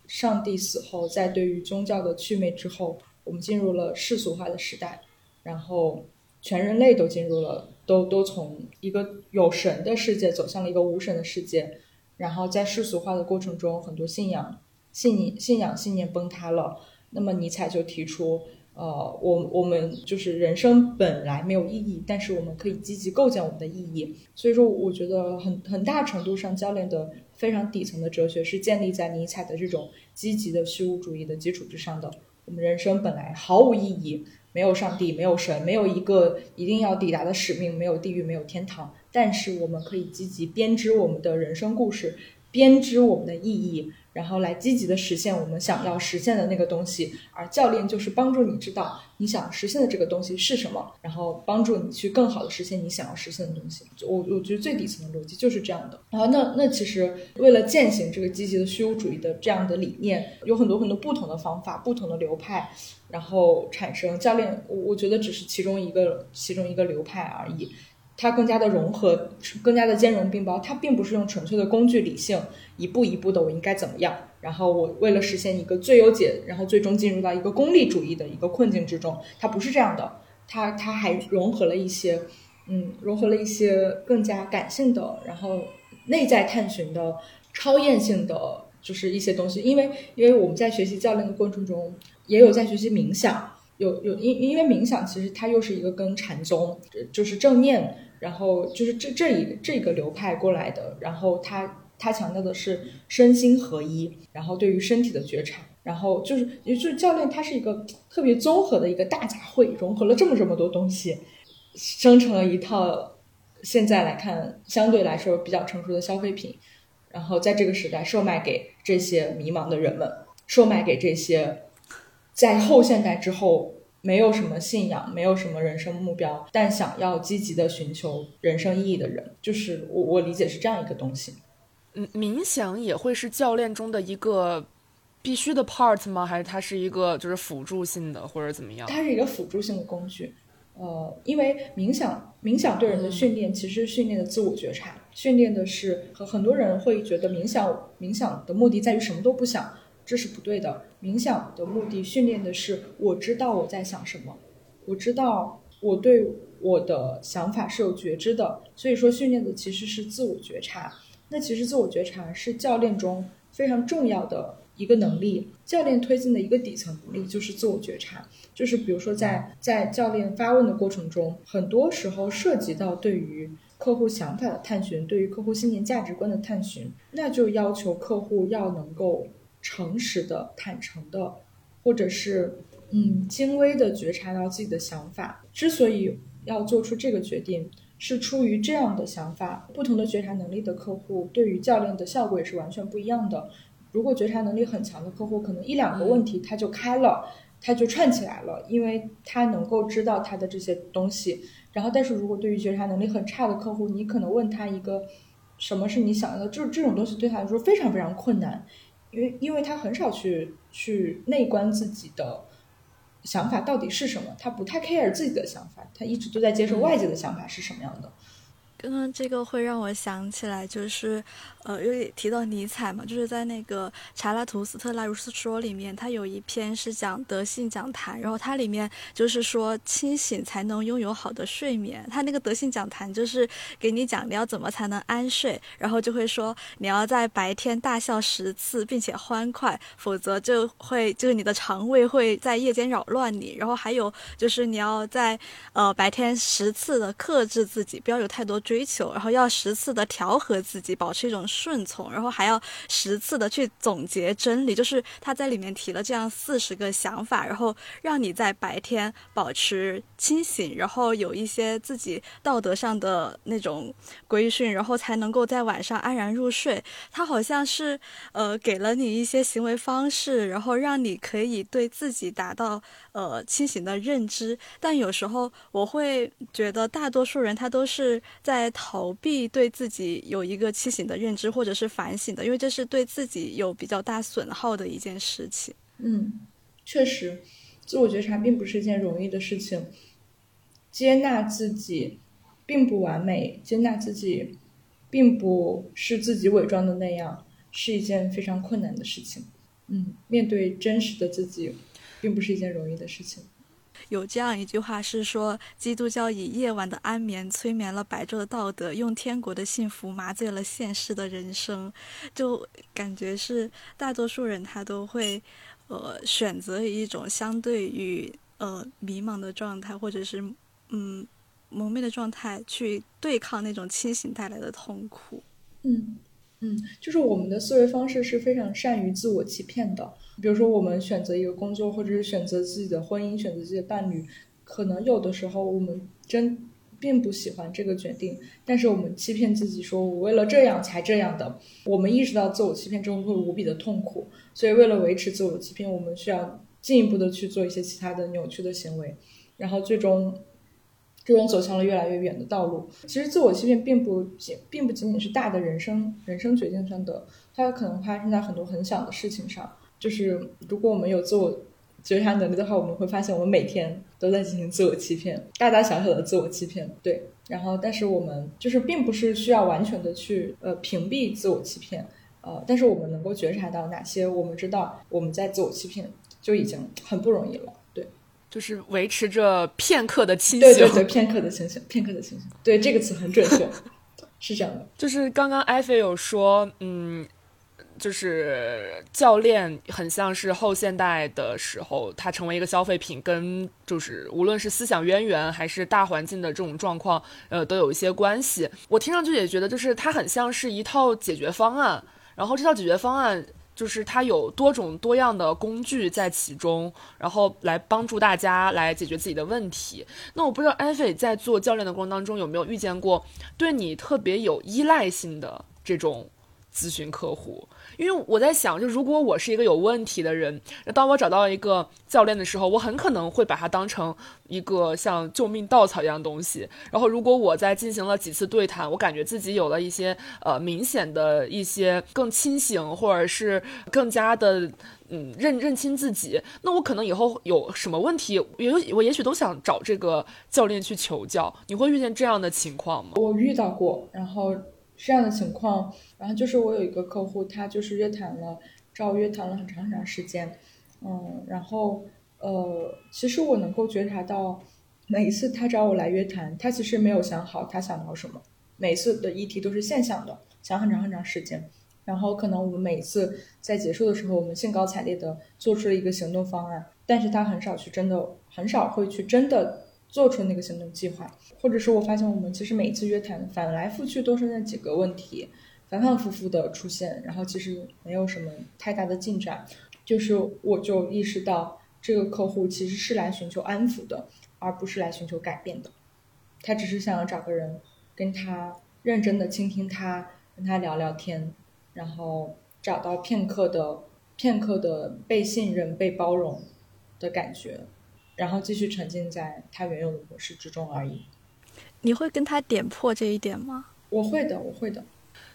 上帝死后，在对于宗教的祛魅之后，我们进入了世俗化的时代，然后。全人类都进入了，都都从一个有神的世界走向了一个无神的世界，然后在世俗化的过程中，很多信仰、信念信仰、信念崩塌了。那么尼采就提出，呃，我我们就是人生本来没有意义，但是我们可以积极构建我们的意义。所以说，我觉得很很大程度上，教练的非常底层的哲学是建立在尼采的这种积极的虚无主义的基础之上的。我们人生本来毫无意义。没有上帝，没有神，没有一个一定要抵达的使命，没有地狱，没有天堂。但是我们可以积极编织我们的人生故事，编织我们的意义。然后来积极的实现我们想要实现的那个东西，而教练就是帮助你知道你想实现的这个东西是什么，然后帮助你去更好的实现你想要实现的东西。我我觉得最底层的逻辑就是这样的。然后那那其实为了践行这个积极的虚无主义的这样的理念，有很多很多不同的方法、不同的流派，然后产生教练。我我觉得只是其中一个其中一个流派而已。它更加的融合，更加的兼容并包。它并不是用纯粹的工具理性，一步一步的我应该怎么样。然后我为了实现一个最优解，然后最终进入到一个功利主义的一个困境之中。它不是这样的，它它还融合了一些，嗯，融合了一些更加感性的，然后内在探寻的、超验性的，就是一些东西。因为因为我们在学习教练的过程中，也有在学习冥想，有有因因为冥想其实它又是一个跟禅宗，就是正念。然后就是这这一这个流派过来的，然后他他强调的是身心合一，然后对于身体的觉察，然后就是也就是教练他是一个特别综合的一个大杂烩，融合了这么这么多东西，生成了一套现在来看相对来说比较成熟的消费品，然后在这个时代售卖给这些迷茫的人们，售卖给这些在后现代之后。没有什么信仰，没有什么人生目标，但想要积极的寻求人生意义的人，就是我我理解是这样一个东西。嗯，冥想也会是教练中的一个必须的 part 吗？还是它是一个就是辅助性的，或者怎么样？它是一个辅助性的工具。呃，因为冥想，冥想对人的训练其实训练的自我觉察，训练的是和很多人会觉得冥想冥想的目的在于什么都不想。这是不对的。冥想的目的训练的是我知道我在想什么，我知道我对我的想法是有觉知的。所以说，训练的其实是自我觉察。那其实自我觉察是教练中非常重要的一个能力。教练推进的一个底层能力就是自我觉察。就是比如说，在在教练发问的过程中，很多时候涉及到对于客户想法的探寻，对于客户信念价值观的探寻，那就要求客户要能够。诚实的、坦诚的，或者是嗯，精微的觉察到自己的想法。之所以要做出这个决定，是出于这样的想法。不同的觉察能力的客户，对于教练的效果也是完全不一样的。如果觉察能力很强的客户，可能一两个问题他就开了，他就串起来了，因为他能够知道他的这些东西。然后，但是如果对于觉察能力很差的客户，你可能问他一个什么是你想要的，就是这种东西对他来说非常非常困难。因为，因为他很少去去内观自己的想法到底是什么，他不太 care 自己的想法，他一直都在接受外界的想法是什么样的。刚刚这个会让我想起来，就是，呃，因为提到尼采嘛，就是在那个《查拉图斯特拉如是说》里面，他有一篇是讲德性讲坛，然后它里面就是说清醒才能拥有好的睡眠。他那个德性讲坛就是给你讲你要怎么才能安睡，然后就会说你要在白天大笑十次，并且欢快，否则就会就是你的肠胃会在夜间扰乱你。然后还有就是你要在呃白天十次的克制自己，不要有太多。追求，然后要十次的调和自己，保持一种顺从，然后还要十次的去总结真理。就是他在里面提了这样四十个想法，然后让你在白天保持清醒，然后有一些自己道德上的那种规训，然后才能够在晚上安然入睡。他好像是呃给了你一些行为方式，然后让你可以对自己达到呃清醒的认知。但有时候我会觉得，大多数人他都是在。逃避对自己有一个清醒的认知，或者是反省的，因为这是对自己有比较大损耗的一件事情。嗯，确实，自我觉察并不是一件容易的事情。接纳自己并不完美，接纳自己并不是自己伪装的那样，是一件非常困难的事情。嗯，面对真实的自己，并不是一件容易的事情。有这样一句话是说，基督教以夜晚的安眠催眠了白昼的道德，用天国的幸福麻醉了现实的人生，就感觉是大多数人他都会，呃，选择一种相对于呃迷茫的状态，或者是嗯蒙昧的状态去对抗那种清醒带来的痛苦。嗯。嗯，就是我们的思维方式是非常善于自我欺骗的。比如说，我们选择一个工作，或者是选择自己的婚姻、选择自己的伴侣，可能有的时候我们真并不喜欢这个决定，但是我们欺骗自己说，我为了这样才这样的。我们意识到自我欺骗之后会无比的痛苦，所以为了维持自我欺骗，我们需要进一步的去做一些其他的扭曲的行为，然后最终。这种走向了越来越远的道路。其实自我欺骗并不仅并不仅仅是大的人生人生决定上的，它有可能发生在很多很小的事情上。就是如果我们有自我觉察能力的话，我们会发现我们每天都在进行自我欺骗，大大小小的自我欺骗。对，然后但是我们就是并不是需要完全的去呃屏蔽自我欺骗，呃，但是我们能够觉察到哪些我们知道我们在自我欺骗就已经很不容易了。就是维持着片刻的清醒，对对对，片刻的清醒，片刻的清醒，对这个词很准确，是这样的。就是刚刚艾菲有说，嗯，就是教练很像是后现代的时候，他成为一个消费品，跟就是无论是思想渊源还是大环境的这种状况，呃，都有一些关系。我听上去也觉得，就是它很像是一套解决方案，然后这套解决方案。就是它有多种多样的工具在其中，然后来帮助大家来解决自己的问题。那我不知道艾菲在做教练的过程当中有没有遇见过对你特别有依赖性的这种咨询客户。因为我在想，就如果我是一个有问题的人，当我找到一个教练的时候，我很可能会把它当成一个像救命稻草一样东西。然后，如果我在进行了几次对谈，我感觉自己有了一些呃明显的一些更清醒，或者是更加的嗯认认清自己，那我可能以后有什么问题，有我也许都想找这个教练去求教。你会遇见这样的情况吗？我遇到过，然后。这样的情况，然后就是我有一个客户，他就是约谈了，找我约谈了很长很长时间，嗯，然后呃，其实我能够觉察到，每一次他找我来约谈，他其实没有想好他想聊什么，每次的议题都是现象的，想很长很长时间，然后可能我们每次在结束的时候，我们兴高采烈的做出了一个行动方案，但是他很少去真的，很少会去真的。做出那个行动计划，或者是我发现我们其实每一次约谈反来覆去都是那几个问题，反反复复的出现，然后其实没有什么太大的进展。就是我就意识到这个客户其实是来寻求安抚的，而不是来寻求改变的。他只是想要找个人跟他认真的倾听他，跟他聊聊天，然后找到片刻的片刻的被信任、被包容的感觉。然后继续沉浸在他原有的模式之中而已。你会跟他点破这一点吗？我会的，我会的。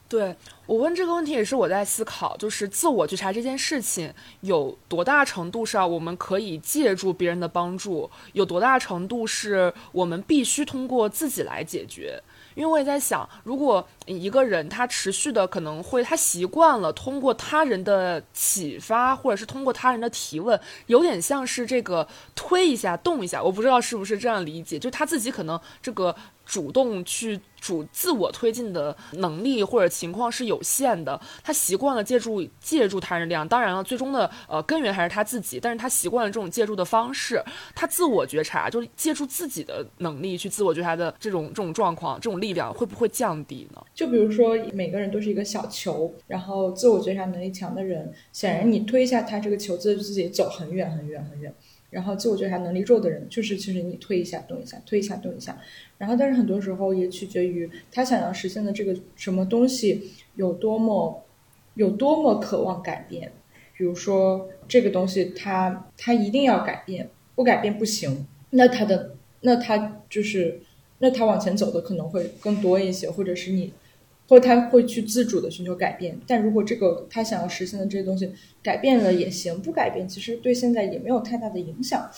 对我问这个问题也是我在思考，就是自我觉察这件事情有多大程度上我们可以借助别人的帮助，有多大程度是我们必须通过自己来解决。因为我也在想，如果一个人他持续的可能会他习惯了通过他人的启发，或者是通过他人的提问，有点像是这个推一下动一下，我不知道是不是这样理解，就他自己可能这个。主动去主自我推进的能力或者情况是有限的，他习惯了借助借助他人力量，当然了，最终的呃根源还是他自己，但是他习惯了这种借助的方式，他自我觉察，就是借助自己的能力去自我觉察的这种这种状况，这种力量会不会降低呢？就比如说每个人都是一个小球，然后自我觉察能力强的人，显然你推一下他这个球，自自己走很远很远很远。然后自我觉察能力弱的人，就是其实你推一下动一下，推一下动一下。然后但是很多时候也取决于他想要实现的这个什么东西有多么有多么渴望改变。比如说这个东西他他一定要改变，不改变不行。那他的那他就是那他往前走的可能会更多一些，或者是你。或他会去自主的寻求改变，但如果这个他想要实现的这些东西改变了也行，不改变其实对现在也没有太大的影响，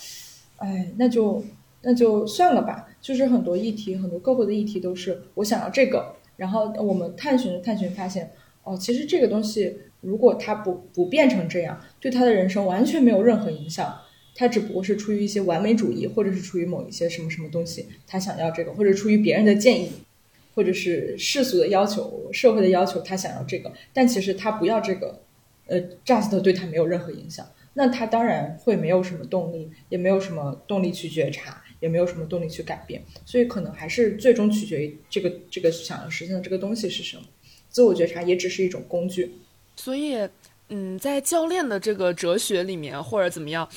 哎，那就那就算了吧。就是很多议题，很多客户的议题都是我想要这个，然后我们探寻探寻发现，哦，其实这个东西如果他不不变成这样，对他的人生完全没有任何影响，他只不过是出于一些完美主义，或者是出于某一些什么什么东西，他想要这个，或者出于别人的建议。或者是世俗的要求、社会的要求，他想要这个，但其实他不要这个，呃，just 对他没有任何影响，那他当然会没有什么动力，也没有什么动力去觉察，也没有什么动力去改变，所以可能还是最终取决于这个这个想要实现的这个东西是什么。自我觉察也只是一种工具。所以，嗯，在教练的这个哲学里面，或者怎么样，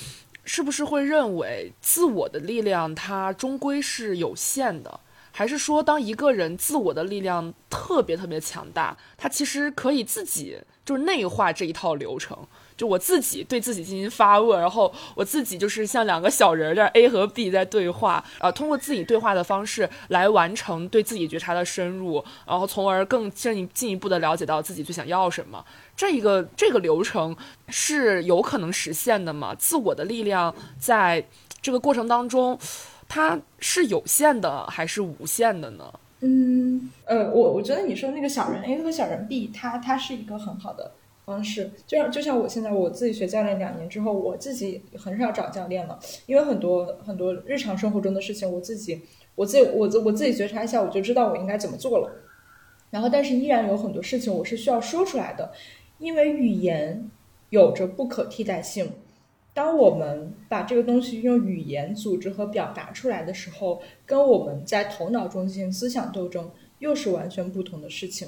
是不是会认为自我的力量它终归是有限的？还是说，当一个人自我的力量特别特别强大，他其实可以自己就是内化这一套流程，就我自己对自己进行发问，然后我自己就是像两个小人儿 A 和 B 在对话，啊，通过自己对话的方式来完成对自己觉察的深入，然后从而更进进一步的了解到自己最想要什么。这一个这个流程是有可能实现的吗？自我的力量在这个过程当中。它是有限的还是无限的呢？嗯，呃，我我觉得你说那个小人 A 和小人 B，它它是一个很好的方式。就像就像我现在我自己学教练两年之后，我自己很少找教练了，因为很多很多日常生活中的事情，我自己我自己我自我自己觉察一下，我就知道我应该怎么做了。然后，但是依然有很多事情我是需要说出来的，因为语言有着不可替代性。当我们把这个东西用语言组织和表达出来的时候，跟我们在头脑中进行思想斗争又是完全不同的事情。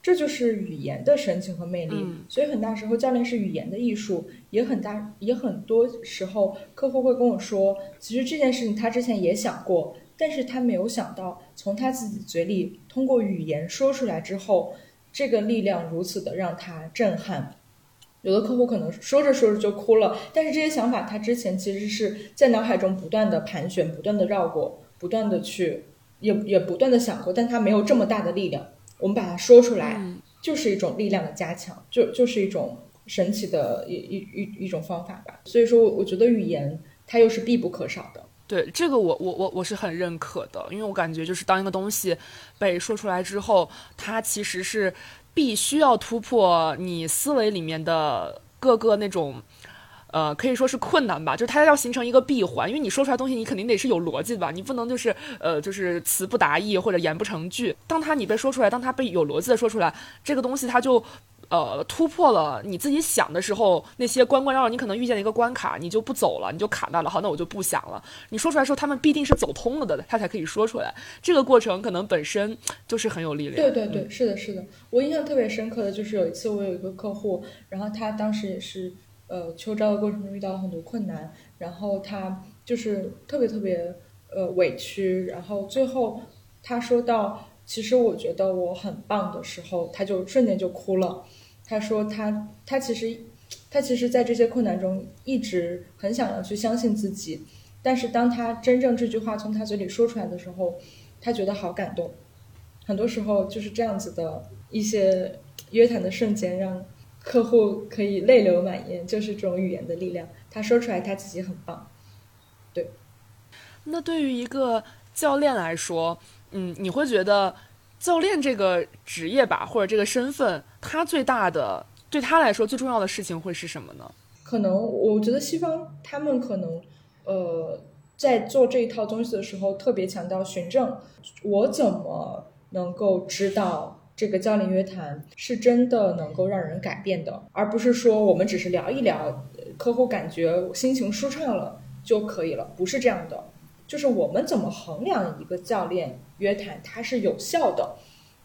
这就是语言的神奇和魅力。所以很大时候，教练是语言的艺术，也很大也很多时候，客户会跟我说，其实这件事情他之前也想过，但是他没有想到从他自己嘴里通过语言说出来之后，这个力量如此的让他震撼。有的客户可能说着说着就哭了，但是这些想法他之前其实是在脑海中不断的盘旋、不断的绕过、不断的去，也也不断的想过，但他没有这么大的力量。我们把它说出来，就是一种力量的加强，就就是一种神奇的一一一一种方法吧。所以说，我我觉得语言它又是必不可少的。对这个，我我我我是很认可的，因为我感觉就是当一个东西被说出来之后，它其实是。必须要突破你思维里面的各个那种，呃，可以说是困难吧，就是它要形成一个闭环，因为你说出来东西，你肯定得是有逻辑的吧，你不能就是呃，就是词不达意或者言不成句。当它你被说出来，当它被有逻辑的说出来，这个东西它就。呃，突破了你自己想的时候那些关关绕绕，你可能遇见了一个关卡，你就不走了，你就卡那了。好，那我就不想了。你说出来时候，他们必定是走通了的，他才可以说出来。这个过程可能本身就是很有力量。对对对，是的，是的。我印象特别深刻的就是有一次，我有一个客户，然后他当时也是呃秋招的过程中遇到了很多困难，然后他就是特别特别呃委屈，然后最后他说到。其实我觉得我很棒的时候，他就瞬间就哭了。他说他他其实他其实，在这些困难中一直很想要去相信自己，但是当他真正这句话从他嘴里说出来的时候，他觉得好感动。很多时候就是这样子的一些约谈的瞬间，让客户可以泪流满面，就是这种语言的力量。他说出来他自己很棒。对。那对于一个教练来说，嗯，你会觉得教练这个职业吧，或者这个身份，他最大的对他来说最重要的事情会是什么呢？可能我觉得西方他们可能呃在做这一套东西的时候特别强调循证，我怎么能够知道这个教练约谈是真的能够让人改变的，而不是说我们只是聊一聊，客户感觉心情舒畅了就可以了，不是这样的。就是我们怎么衡量一个教练约谈它是有效的，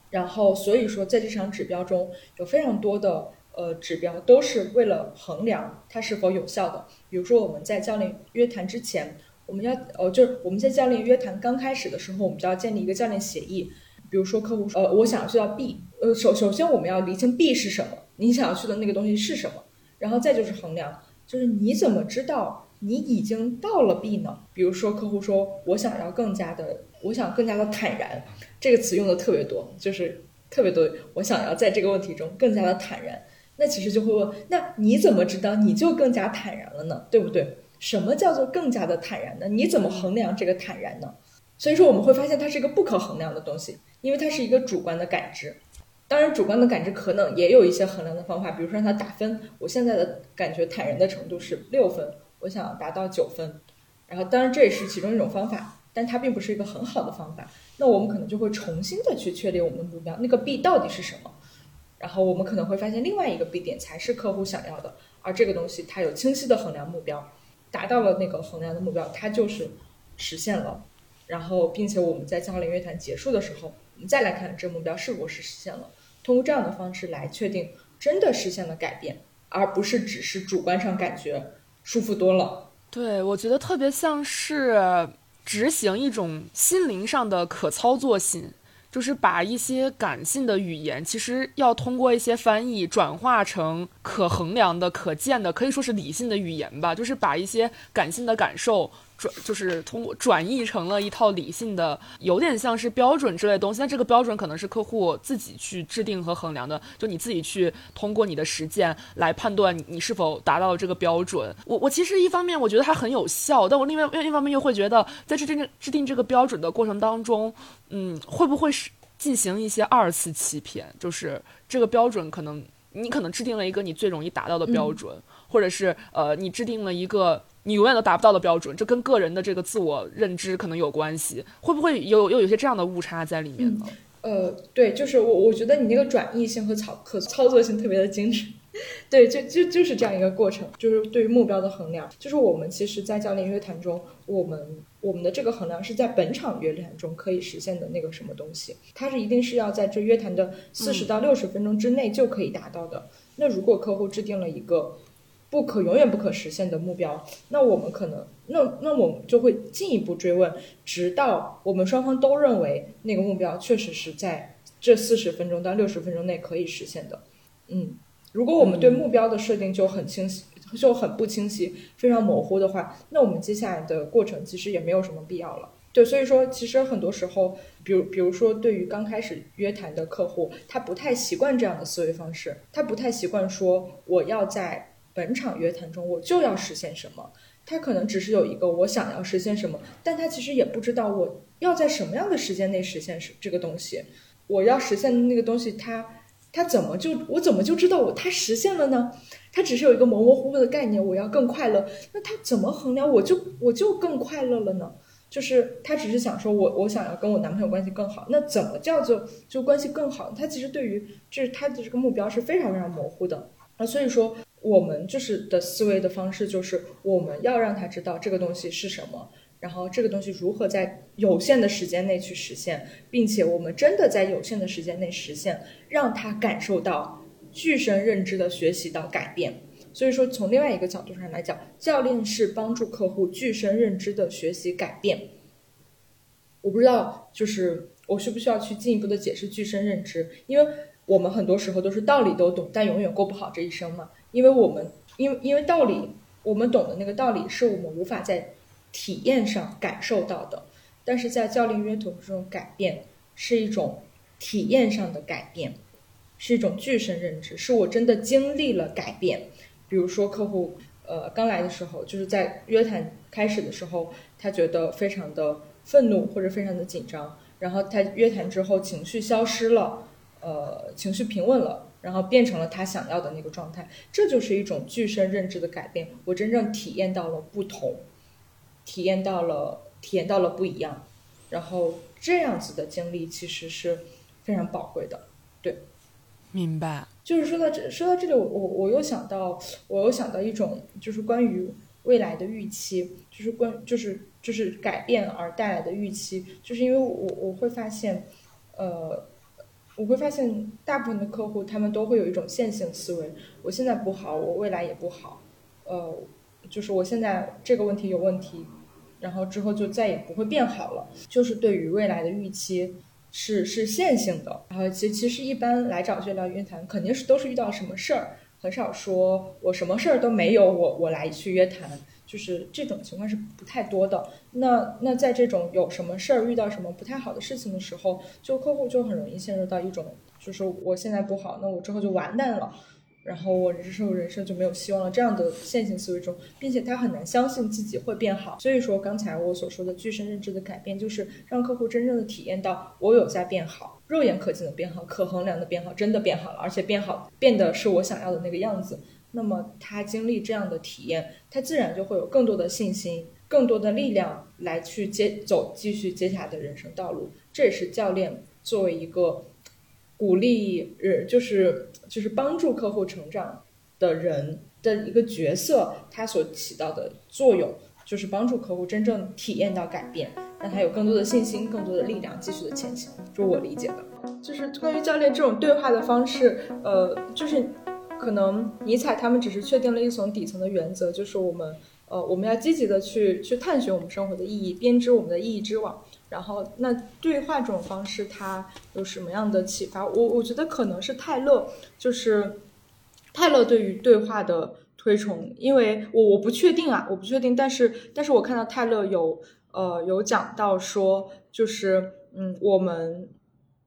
然后所以说在这场指标中有非常多的呃指标都是为了衡量它是否有效的。比如说我们在教练约谈之前，我们要呃就是我们在教练约谈刚开始的时候，我们就要建立一个教练协议。比如说客户说呃我想要去到 B，呃首首先我们要厘清 B 是什么，你想要去的那个东西是什么，然后再就是衡量，就是你怎么知道。你已经到了 B 呢？比如说，客户说我想要更加的，我想更加的坦然，这个词用的特别多，就是特别多。我想要在这个问题中更加的坦然，那其实就会问，那你怎么知道你就更加坦然了呢？对不对？什么叫做更加的坦然呢？你怎么衡量这个坦然呢？所以说我们会发现它是一个不可衡量的东西，因为它是一个主观的感知。当然，主观的感知可能也有一些衡量的方法，比如说让它打分，我现在的感觉坦然的程度是六分。我想达到九分，然后当然这也是其中一种方法，但它并不是一个很好的方法。那我们可能就会重新的去确定我们的目标，那个 B 到底是什么？然后我们可能会发现另外一个 B 点才是客户想要的，而这个东西它有清晰的衡量目标，达到了那个衡量的目标，它就是实现了。然后并且我们在教练约谈结束的时候，我们再来看这个目标是否是实现了，通过这样的方式来确定真的实现了改变，而不是只是主观上感觉。舒服多了，对我觉得特别像是执行一种心灵上的可操作性，就是把一些感性的语言，其实要通过一些翻译转化成可衡量的、可见的，可以说是理性的语言吧，就是把一些感性的感受。转就是通过转译成了一套理性的，有点像是标准之类的东西。但这个标准可能是客户自己去制定和衡量的，就你自己去通过你的实践来判断你是否达到了这个标准。我我其实一方面我觉得它很有效，但我另外另一方面又会觉得在制定制定这个标准的过程当中，嗯，会不会是进行一些二次欺骗？就是这个标准可能你可能制定了一个你最容易达到的标准，或者是呃你制定了一个。你永远都达不到的标准，这跟个人的这个自我认知可能有关系，会不会有又有些这样的误差在里面呢？呃，对，就是我我觉得你那个转译性和操可操作性特别的精致，对，就就就是这样一个过程，就是对于目标的衡量，就是我们其实，在教练约谈中，我们我们的这个衡量是在本场约谈中可以实现的那个什么东西，它是一定是要在这约谈的四十到六十分钟之内就可以达到的。那如果客户制定了一个。不可永远不可实现的目标，那我们可能，那那我们就会进一步追问，直到我们双方都认为那个目标确实是在这四十分钟到六十分钟内可以实现的。嗯，如果我们对目标的设定就很清晰，就很不清晰，非常模糊的话，那我们接下来的过程其实也没有什么必要了。对，所以说其实很多时候，比如比如说对于刚开始约谈的客户，他不太习惯这样的思维方式，他不太习惯说我要在。本场约谈中，我就要实现什么？他可能只是有一个我想要实现什么，但他其实也不知道我要在什么样的时间内实现是这个东西。我要实现的那个东西，他他怎么就我怎么就知道我他实现了呢？他只是有一个模模糊糊的概念，我要更快乐。那他怎么衡量我就我就更快乐了呢？就是他只是想说我我想要跟我男朋友关系更好，那怎么叫做就关系更好？他其实对于就是他的这个目标是非常非常模糊的啊，所以说。我们就是的思维的方式，就是我们要让他知道这个东西是什么，然后这个东西如何在有限的时间内去实现，并且我们真的在有限的时间内实现，让他感受到具身认知的学习到改变。所以说，从另外一个角度上来讲，教练是帮助客户具身认知的学习改变。我不知道，就是我需不需要去进一步的解释具身认知，因为我们很多时候都是道理都懂，但永远过不好这一生嘛。因为我们，因为因为道理，我们懂的那个道理是我们无法在体验上感受到的，但是在教练约图这种改变是一种体验上的改变，是一种具身认知，是我真的经历了改变。比如说客户，呃，刚来的时候，就是在约谈开始的时候，他觉得非常的愤怒或者非常的紧张，然后他约谈之后情绪消失了，呃，情绪平稳了，然后变成了他想要的那个状态，这就是一种具身认知的改变。我真正体验到了不同，体验到了体验到了不一样，然后这样子的经历其实是非常宝贵的。对，明白。就是说到这，说到这里，我我我又想到，我又想到一种，就是关于未来的预期，就是关，就是就是改变而带来的预期，就是因为我我会发现，呃，我会发现大部分的客户他们都会有一种线性思维，我现在不好，我未来也不好，呃，就是我现在这个问题有问题，然后之后就再也不会变好了，就是对于未来的预期。是是线性的，然后其其实一般来找这聊约谈，肯定是都是遇到什么事儿，很少说我什么事儿都没有，我我来去约谈，就是这种情况是不太多的。那那在这种有什么事儿遇到什么不太好的事情的时候，就客户就很容易陷入到一种，就是我现在不好，那我之后就完蛋了。然后我人生人生就没有希望了，这样的线性思维中，并且他很难相信自己会变好。所以说，刚才我所说的具身认知的改变，就是让客户真正的体验到我有在变好，肉眼可见的变好，可衡量的变好，真的变好了，而且变好变得是我想要的那个样子。那么他经历这样的体验，他自然就会有更多的信心，更多的力量来去接走继续接下来的人生道路。这也是教练作为一个。鼓励人就是就是帮助客户成长的人的一个角色，他所起到的作用就是帮助客户真正体验到改变，让他有更多的信心、更多的力量继续的前行。这是我理解的。就是关于教练这种对话的方式，呃，就是可能尼采他们只是确定了一层底层的原则，就是我们呃我们要积极的去去探寻我们生活的意义，编织我们的意义之网。然后，那对话这种方式，它有什么样的启发？我我觉得可能是泰勒，就是泰勒对于对话的推崇，因为我我不确定啊，我不确定，但是但是我看到泰勒有呃有讲到说，就是嗯，我们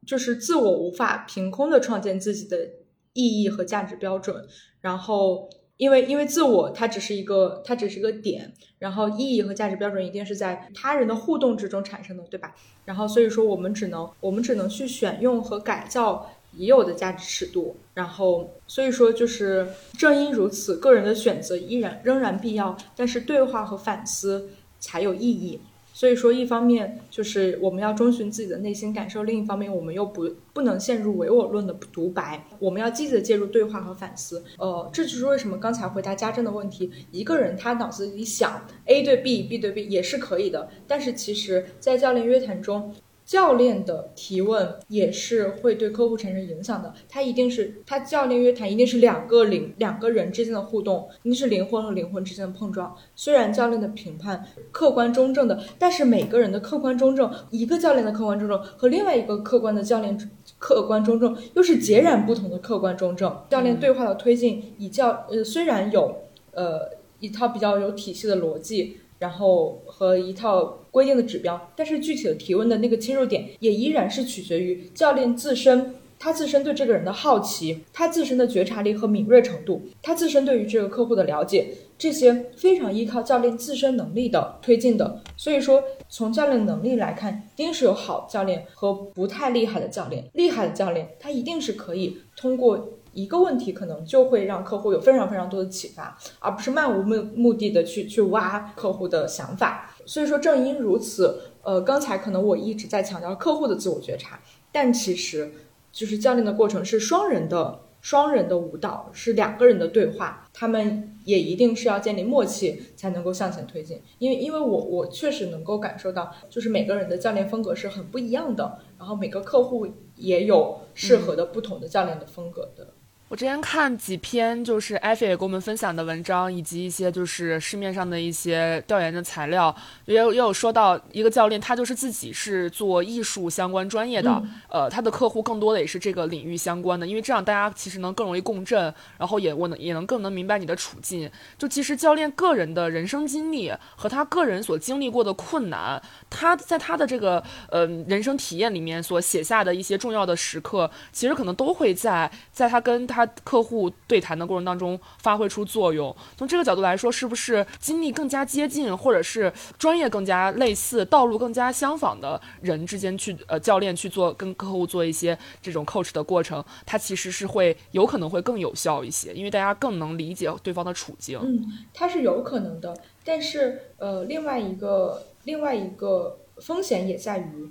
就是自我无法凭空的创建自己的意义和价值标准，然后。因为，因为自我它只是一个，它只是一个点，然后意义和价值标准一定是在他人的互动之中产生的，对吧？然后，所以说我们只能，我们只能去选用和改造已有的价值尺度，然后，所以说就是正因如此，个人的选择依然仍然必要，但是对话和反思才有意义。所以说，一方面就是我们要遵循自己的内心感受，另一方面我们又不不能陷入唯我论的独白，我们要积极的介入对话和反思。呃，这就是为什么刚才回答家政的问题，一个人他脑子里想 A 对 B，B 对 B 也是可以的，但是其实，在教练约谈中。教练的提问也是会对客户产生影响的，他一定是他教练约谈一定是两个灵两个人之间的互动，一定是灵魂和灵魂之间的碰撞。虽然教练的评判客观中正的，但是每个人的客观中正，一个教练的客观中正和另外一个客观的教练客观中正又是截然不同的客观中正。教练对话的推进，以教呃虽然有呃一套比较有体系的逻辑。然后和一套规定的指标，但是具体的提问的那个切入点也依然是取决于教练自身，他自身对这个人的好奇，他自身的觉察力和敏锐程度，他自身对于这个客户的了解，这些非常依靠教练自身能力的推进的。所以说，从教练能力来看，一定是有好教练和不太厉害的教练。厉害的教练，他一定是可以通过。一个问题可能就会让客户有非常非常多的启发，而不是漫无目目的的去去挖客户的想法。所以说，正因如此，呃，刚才可能我一直在强调客户的自我觉察，但其实就是教练的过程是双人的双人的舞蹈，是两个人的对话，他们也一定是要建立默契才能够向前推进。因为因为我我确实能够感受到，就是每个人的教练风格是很不一样的，然后每个客户也有适合的不同的教练的风格的。我之前看几篇就是艾菲也给我们分享的文章，以及一些就是市面上的一些调研的材料，也有也有说到一个教练，他就是自己是做艺术相关专业的，呃，他的客户更多的也是这个领域相关的，因为这样大家其实能更容易共振，然后也我能也能更能明白你的处境。就其实教练个人的人生经历和他个人所经历过的困难，他在他的这个呃人生体验里面所写下的一些重要的时刻，其实可能都会在在他跟他。客户对谈的过程当中发挥出作用。从这个角度来说，是不是经历更加接近，或者是专业更加类似、道路更加相仿的人之间去呃教练去做跟客户做一些这种 coach 的过程，它其实是会有可能会更有效一些，因为大家更能理解对方的处境。嗯，它是有可能的，但是呃，另外一个另外一个风险也在于，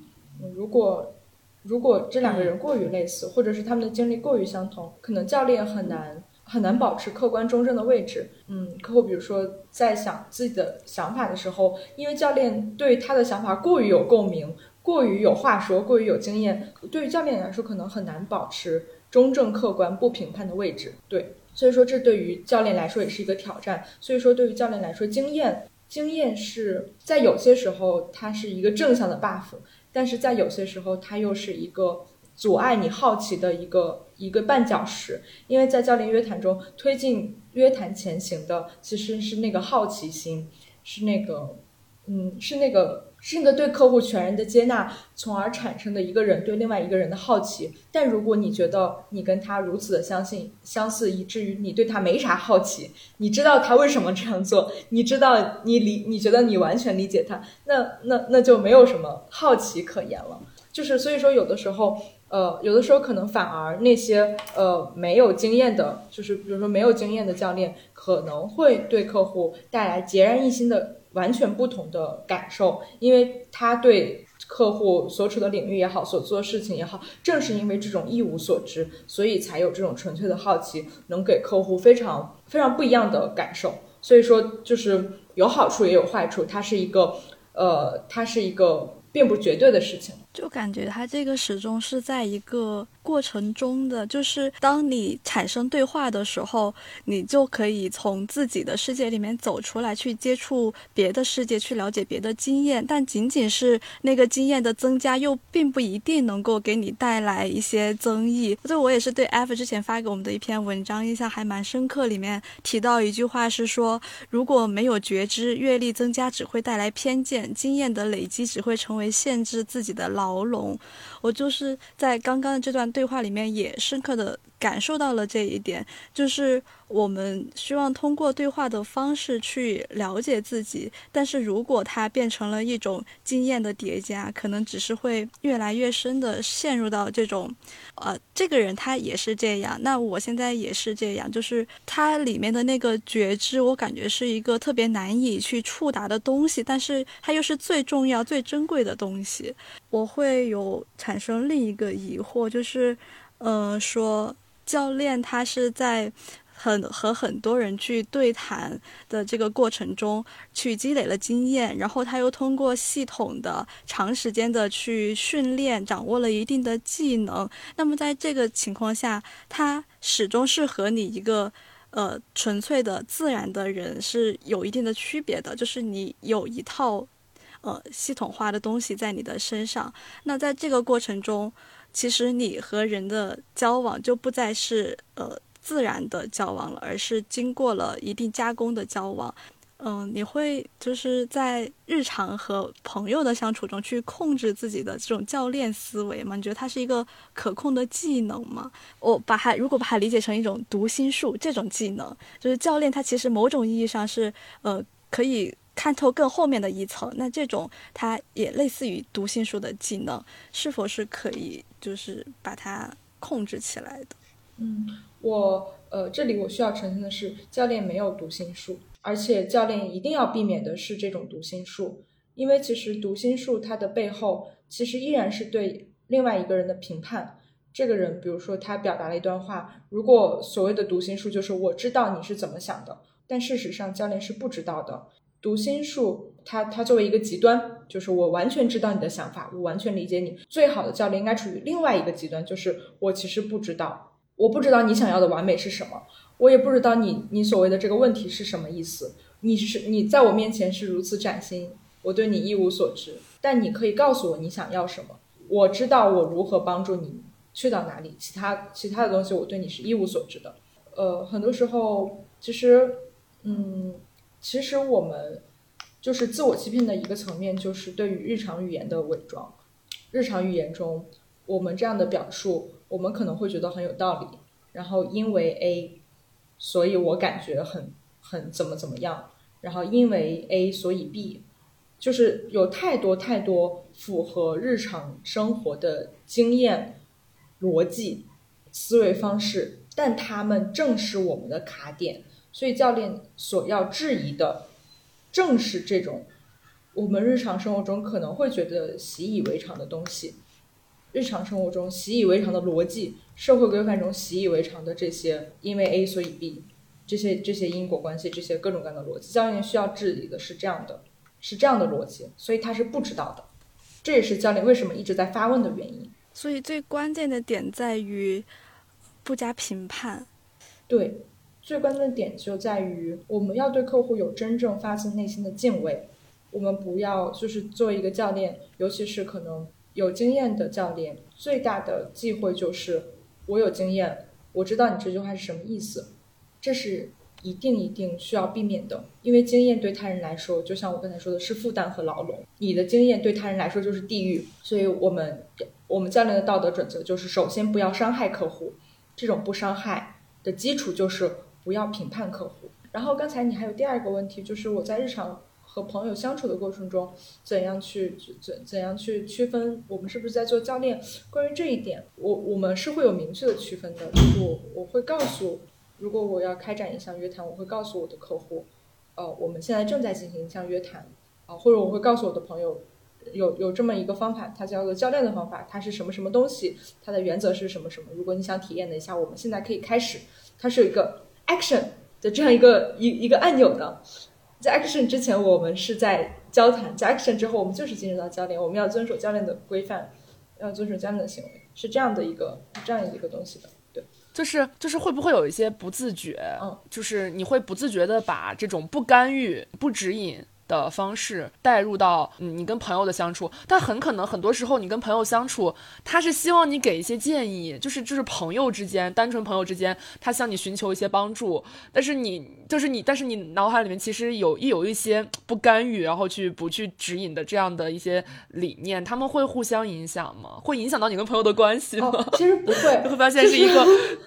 如果如果这两个人过于类似，或者是他们的经历过于相同，可能教练很难很难保持客观中正的位置。嗯，客户比如说在想自己的想法的时候，因为教练对他的想法过于有共鸣，过于有话说，过于有经验，对于教练来说可能很难保持中正客观不评判的位置。对，所以说这对于教练来说也是一个挑战。所以说对于教练来说，经验经验是在有些时候它是一个正向的 buff。但是在有些时候，它又是一个阻碍你好奇的一个一个绊脚石，因为在教练约谈中，推进约谈前行的其实是那个好奇心，是那个，嗯，是那个是那个对客户全然的接纳，从而产生的一个人对另外一个人的好奇。但如果你觉得你跟他如此的相信相似，以至于你对他没啥好奇，你知道他为什么这样做，你知道你理你觉得你完全理解他，那那那就没有什么好奇可言了。就是所以说，有的时候，呃，有的时候可能反而那些呃没有经验的，就是比如说没有经验的教练，可能会对客户带来截然一新的、完全不同的感受，因为他对客户所处的领域也好，所做的事情也好，正是因为这种一无所知，所以才有这种纯粹的好奇，能给客户非常非常不一样的感受。所以说，就是有好处也有坏处，它是一个，呃，它是一个并不绝对的事情。就感觉他这个始终是在一个过程中的，就是当你产生对话的时候，你就可以从自己的世界里面走出来，去接触别的世界，去了解别的经验。但仅仅是那个经验的增加，又并不一定能够给你带来一些增益。这我也是对 F 之前发给我们的一篇文章印象还蛮深刻，里面提到一句话是说，如果没有觉知，阅历增加只会带来偏见，经验的累积只会成为限制自己的牢。牢笼，我就是在刚刚的这段对话里面也深刻的感受到了这一点，就是。我们希望通过对话的方式去了解自己，但是如果它变成了一种经验的叠加，可能只是会越来越深的陷入到这种，呃，这个人他也是这样，那我现在也是这样，就是它里面的那个觉知，我感觉是一个特别难以去触达的东西，但是它又是最重要、最珍贵的东西。我会有产生另一个疑惑，就是，嗯，说教练他是在。很和很多人去对谈的这个过程中，去积累了经验，然后他又通过系统的、长时间的去训练，掌握了一定的技能。那么在这个情况下，他始终是和你一个呃纯粹的自然的人是有一定的区别的，就是你有一套呃系统化的东西在你的身上。那在这个过程中，其实你和人的交往就不再是呃。自然的交往了，而是经过了一定加工的交往。嗯，你会就是在日常和朋友的相处中去控制自己的这种教练思维吗？你觉得它是一个可控的技能吗？我把它如果把它理解成一种读心术，这种技能就是教练他其实某种意义上是呃可以看透更后面的一层。那这种它也类似于读心术的技能，是否是可以就是把它控制起来的？嗯。我呃，这里我需要澄清的是，教练没有读心术，而且教练一定要避免的是这种读心术，因为其实读心术它的背后其实依然是对另外一个人的评判。这个人，比如说他表达了一段话，如果所谓的读心术就是我知道你是怎么想的，但事实上教练是不知道的。读心术，它它作为一个极端，就是我完全知道你的想法，我完全理解你。最好的教练应该处于另外一个极端，就是我其实不知道。我不知道你想要的完美是什么，我也不知道你你所谓的这个问题是什么意思。你是你在我面前是如此崭新，我对你一无所知。但你可以告诉我你想要什么，我知道我如何帮助你去到哪里。其他其他的东西我对你是一无所知的。呃，很多时候其实，嗯，其实我们就是自我欺骗的一个层面，就是对于日常语言的伪装。日常语言中，我们这样的表述。我们可能会觉得很有道理，然后因为 A，所以我感觉很很怎么怎么样，然后因为 A 所以 B，就是有太多太多符合日常生活的经验、逻辑、思维方式，但他们正是我们的卡点，所以教练所要质疑的正是这种我们日常生活中可能会觉得习以为常的东西。日常生活中习以为常的逻辑，社会规范中习以为常的这些，因为 A 所以 B，这些这些因果关系，这些各种各样的逻辑，教练需要治理的是这样的，是这样的逻辑，所以他是不知道的，这也是教练为什么一直在发问的原因。所以最关键的点在于不加评判。对，最关键的点就在于我们要对客户有真正发自内心的敬畏，我们不要就是作为一个教练，尤其是可能。有经验的教练最大的忌讳就是我有经验，我知道你这句话是什么意思，这是一定一定需要避免的。因为经验对他人来说，就像我刚才说的是负担和牢笼，你的经验对他人来说就是地狱。所以，我们我们教练的道德准则就是：首先不要伤害客户，这种不伤害的基础就是不要评判客户。然后刚才你还有第二个问题，就是我在日常。和朋友相处的过程中，怎样去怎怎样去区分我们是不是在做教练？关于这一点，我我们是会有明确的区分的。就是我我会告诉，如果我要开展一项约谈，我会告诉我的客户，呃，我们现在正在进行一项约谈，啊，或者我会告诉我的朋友，有有这么一个方法，它叫做教练的方法，它是什么什么东西，它的原则是什么什么。如果你想体验的一下，我们现在可以开始，它是有一个 action 的这样一个一一个按钮的。在 action 之前，我们是在交谈；在 action 之后，我们就是进入到教练。我们要遵守教练的规范，要遵守教练的行为，是这样的一个这样一个东西的。对，就是就是会不会有一些不自觉？嗯，就是你会不自觉的把这种不干预、不指引。的方式带入到你跟朋友的相处，但很可能很多时候你跟朋友相处，他是希望你给一些建议，就是就是朋友之间，单纯朋友之间，他向你寻求一些帮助，但是你就是你，但是你脑海里面其实有一有一些不干预，然后去不去指引的这样的一些理念，他们会互相影响吗？会影响到你跟朋友的关系吗？其实不会，会发现是一个。就是，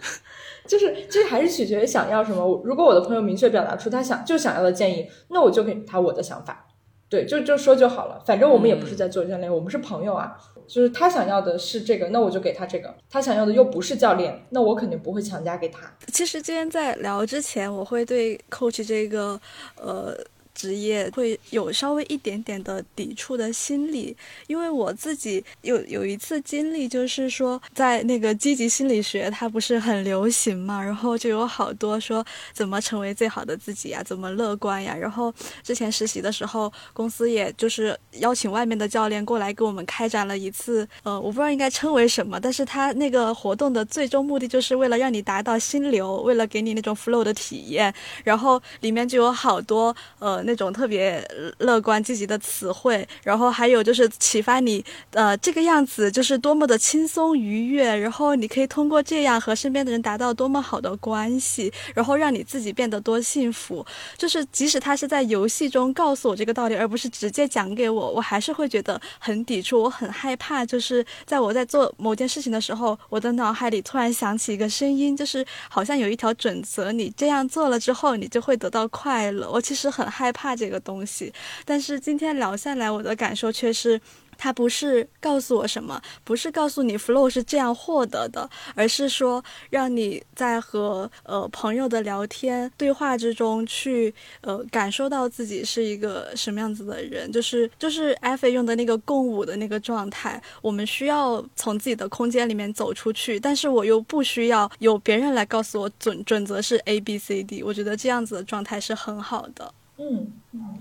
其实还是取决于想要什么。如果我的朋友明确表达出他想就想要的建议，那我就给他我的想法，对，就就说就好了。反正我们也不是在做教练，我们是朋友啊。就是他想要的是这个，那我就给他这个；他想要的又不是教练，那我肯定不会强加给他。其实今天在聊之前，我会对 coach 这个，呃。职业会有稍微一点点的抵触的心理，因为我自己有有一次经历，就是说在那个积极心理学，它不是很流行嘛，然后就有好多说怎么成为最好的自己呀，怎么乐观呀。然后之前实习的时候，公司也就是邀请外面的教练过来给我们开展了一次，呃，我不知道应该称为什么，但是他那个活动的最终目的就是为了让你达到心流，为了给你那种 flow 的体验，然后里面就有好多呃。那种特别乐观积极的词汇，然后还有就是启发你，呃，这个样子就是多么的轻松愉悦，然后你可以通过这样和身边的人达到多么好的关系，然后让你自己变得多幸福。就是即使他是在游戏中告诉我这个道理，而不是直接讲给我，我还是会觉得很抵触，我很害怕。就是在我在做某件事情的时候，我的脑海里突然响起一个声音，就是好像有一条准则，你这样做了之后，你就会得到快乐。我其实很害。怕这个东西，但是今天聊下来，我的感受却是，他不是告诉我什么，不是告诉你 flow 是这样获得的，而是说让你在和呃朋友的聊天对话之中去呃感受到自己是一个什么样子的人，就是就是艾菲用的那个共舞的那个状态。我们需要从自己的空间里面走出去，但是我又不需要有别人来告诉我准准则是 A B C D。我觉得这样子的状态是很好的。嗯嗯，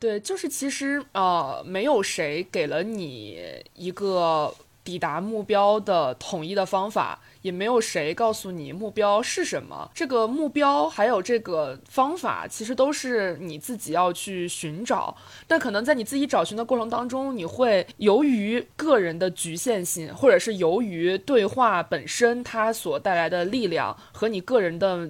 对，就是其实呃，没有谁给了你一个抵达目标的统一的方法，也没有谁告诉你目标是什么。这个目标还有这个方法，其实都是你自己要去寻找。但可能在你自己找寻的过程当中，你会由于个人的局限性，或者是由于对话本身它所带来的力量和你个人的。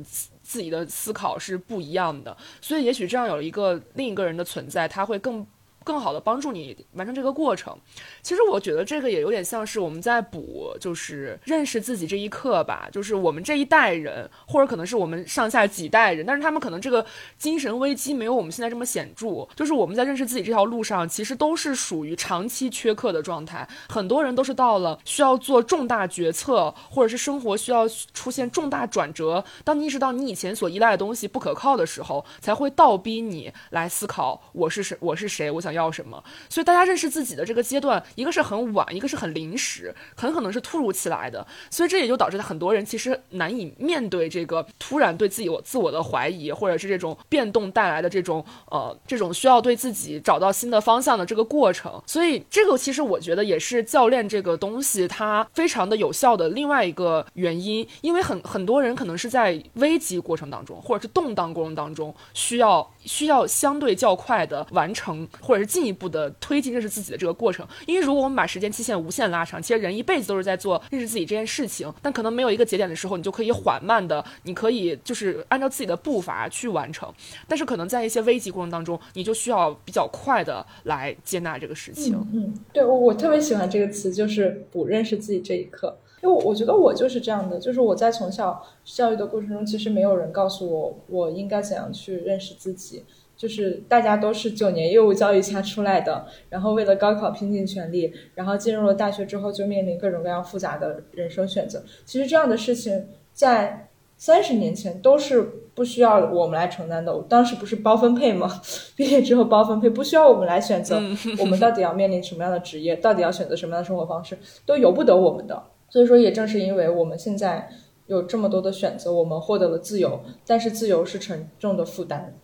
自己的思考是不一样的，所以也许这样有一个另一个人的存在，他会更更好的帮助你完成这个过程。其实我觉得这个也有点像是我们在补，就是认识自己这一课吧。就是我们这一代人，或者可能是我们上下几代人，但是他们可能这个精神危机没有我们现在这么显著。就是我们在认识自己这条路上，其实都是属于长期缺课的状态。很多人都是到了需要做重大决策，或者是生活需要出现重大转折，当你意识到你以前所依赖的东西不可靠的时候，才会倒逼你来思考我是谁，我是谁，我想要要什么。所以大家认识自己的这个阶段，一个是很晚，一个是很临时，很可能是突如其来的。所以这也就导致很多人其实难以面对这个突然对自己我自我的怀疑，或者是这种变动带来的这种呃这种需要对自己找到新的方向的这个过程。所以这个其实我觉得也是教练这个东西它非常的有效的另外一个原因，因为很很多人可能是在危机过程当中，或者是动荡过程当中需要需要相对较快的完成，或者是进一步的推进认识自己的这个过程。因为如果我们把时间期限无限拉长，其实人一辈子都是在做认识自己这件事情，但可能没有一个节点的时候，你就可以缓慢的，你可以就是按照自己的步伐去完成。但是可能在一些危机过程当中，你就需要比较快的来接纳这个事情。嗯，对我我特别喜欢这个词，就是补认识自己这一刻。因为我觉得我就是这样的，就是我在从小教育的过程中，其实没有人告诉我我应该怎样去认识自己。就是大家都是九年义务教育下出来的，然后为了高考拼尽全力，然后进入了大学之后就面临各种各样复杂的人生选择。其实这样的事情在三十年前都是不需要我们来承担的。当时不是包分配吗？毕业之后包分配，不需要我们来选择，我们到底要面临什么样的职业，到底要选择什么样的生活方式，都由不得我们的。所以说，也正是因为我们现在有这么多的选择，我们获得了自由，但是自由是沉重的负担。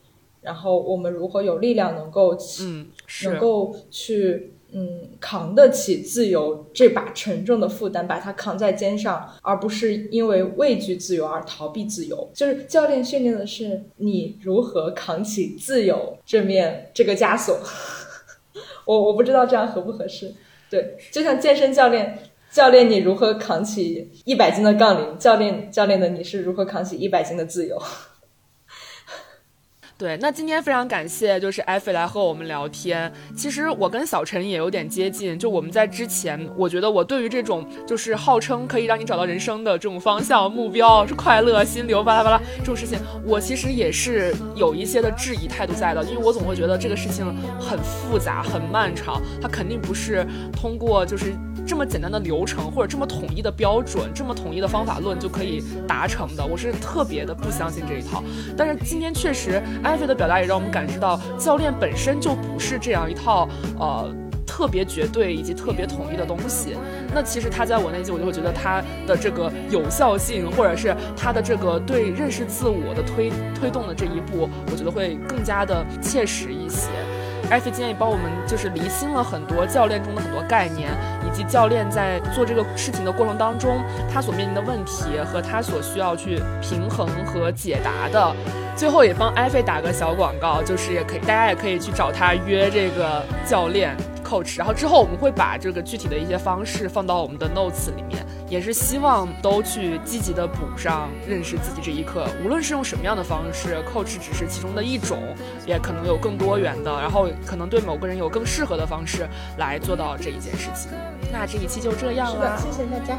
然后我们如何有力量能够，嗯，能够去，嗯，扛得起自由这把沉重的负担，把它扛在肩上，而不是因为畏惧自由而逃避自由。就是教练训练的是你如何扛起自由这面这个枷锁。我我不知道这样合不合适。对，就像健身教练，教练你如何扛起一百斤的杠铃？教练教练的你是如何扛起一百斤的自由？对，那今天非常感谢，就是艾菲来和我们聊天。其实我跟小陈也有点接近，就我们在之前，我觉得我对于这种就是号称可以让你找到人生的这种方向、目标、是快乐、心流、巴拉巴拉这种事情，我其实也是有一些的质疑态度在的，因为我总会觉得这个事情很复杂、很漫长，它肯定不是通过就是。这么简单的流程，或者这么统一的标准，这么统一的方法论就可以达成的，我是特别的不相信这一套。但是今天确实，艾菲的表达也让我们感知到，教练本身就不是这样一套呃特别绝对以及特别统一的东西。那其实他在我内心，我就会觉得他的这个有效性，或者是他的这个对认识自我的推推动的这一步，我觉得会更加的切实一些。艾菲今天也帮我们就是厘清了很多教练中的很多概念，及教练在做这个事情的过程当中，他所面临的问题和他所需要去平衡和解答的。最后也帮艾菲打个小广告，就是也可以大家也可以去找他约这个教练 coach，然后之后我们会把这个具体的一些方式放到我们的 notes 里面。也是希望都去积极的补上认识自己这一课，无论是用什么样的方式，coach 只是其中的一种，也可能有更多元的，然后可能对某个人有更适合的方式来做到这一件事情。那这一期就这样了，谢谢大家。